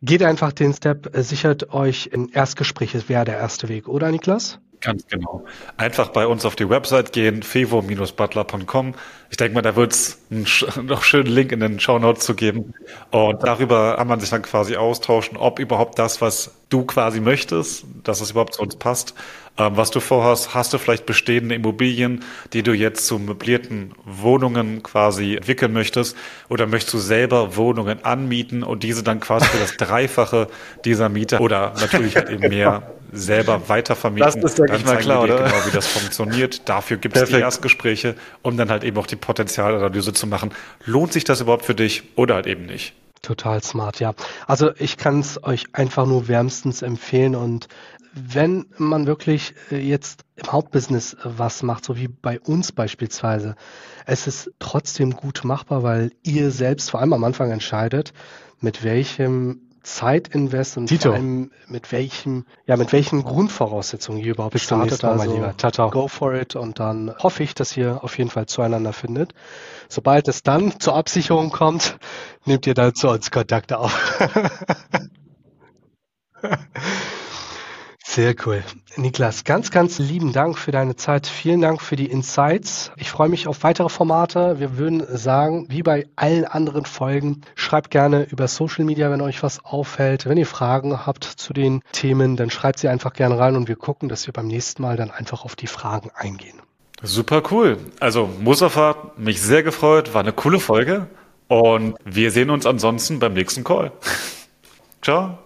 Geht einfach den Step, sichert euch ein Erstgespräch, es wäre der erste Weg, oder Niklas? Ganz genau. Einfach bei uns auf die Website gehen, fevo-butler.com. Ich denke mal, da wird es einen noch schönen Link in den Show Notes zu geben. Und darüber kann man sich dann quasi austauschen, ob überhaupt das, was du quasi möchtest, dass es überhaupt zu uns passt, was du vorhast. Hast du vielleicht bestehende Immobilien, die du jetzt zu möblierten Wohnungen quasi entwickeln möchtest? Oder möchtest du selber Wohnungen anmieten und diese dann quasi für das Dreifache dieser Miete oder natürlich halt eben mehr selber weitervermieten. Das ist, denke ich mal, klar, oder? genau, wie das funktioniert. Dafür gibt es die Erstgespräche, um dann halt eben auch die Potenzialanalyse zu machen. Lohnt sich das überhaupt für dich oder halt eben nicht? Total smart, ja. Also ich kann es euch einfach nur wärmstens empfehlen und wenn man wirklich äh, jetzt im Hauptbusiness was macht, so wie bei uns beispielsweise, es ist trotzdem gut machbar, weil ihr selbst vor allem am Anfang entscheidet, mit welchem Zeitinvest und Tito. vor allem mit welchem, ja, mit welchen Grundvoraussetzungen ihr überhaupt Bis startet. Mal, also, lieber. Tata. Go for it und dann hoffe ich, dass ihr auf jeden Fall zueinander findet. Sobald es dann zur Absicherung kommt, nehmt ihr dann zu uns Kontakt auf. Sehr cool. Niklas, ganz, ganz lieben Dank für deine Zeit. Vielen Dank für die Insights. Ich freue mich auf weitere Formate. Wir würden sagen, wie bei allen anderen Folgen, schreibt gerne über Social Media, wenn euch was auffällt. Wenn ihr Fragen habt zu den Themen, dann schreibt sie einfach gerne rein und wir gucken, dass wir beim nächsten Mal dann einfach auf die Fragen eingehen. Super cool. Also Musafa, mich sehr gefreut, war eine coole Folge und wir sehen uns ansonsten beim nächsten Call. Ciao.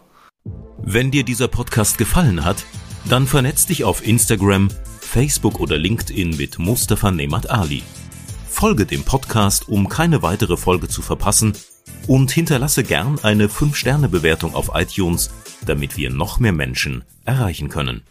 Wenn dir dieser Podcast gefallen hat, dann vernetz dich auf Instagram, Facebook oder LinkedIn mit Mustafa Nemat Ali. Folge dem Podcast, um keine weitere Folge zu verpassen und hinterlasse gern eine 5-Sterne-Bewertung auf iTunes, damit wir noch mehr Menschen erreichen können.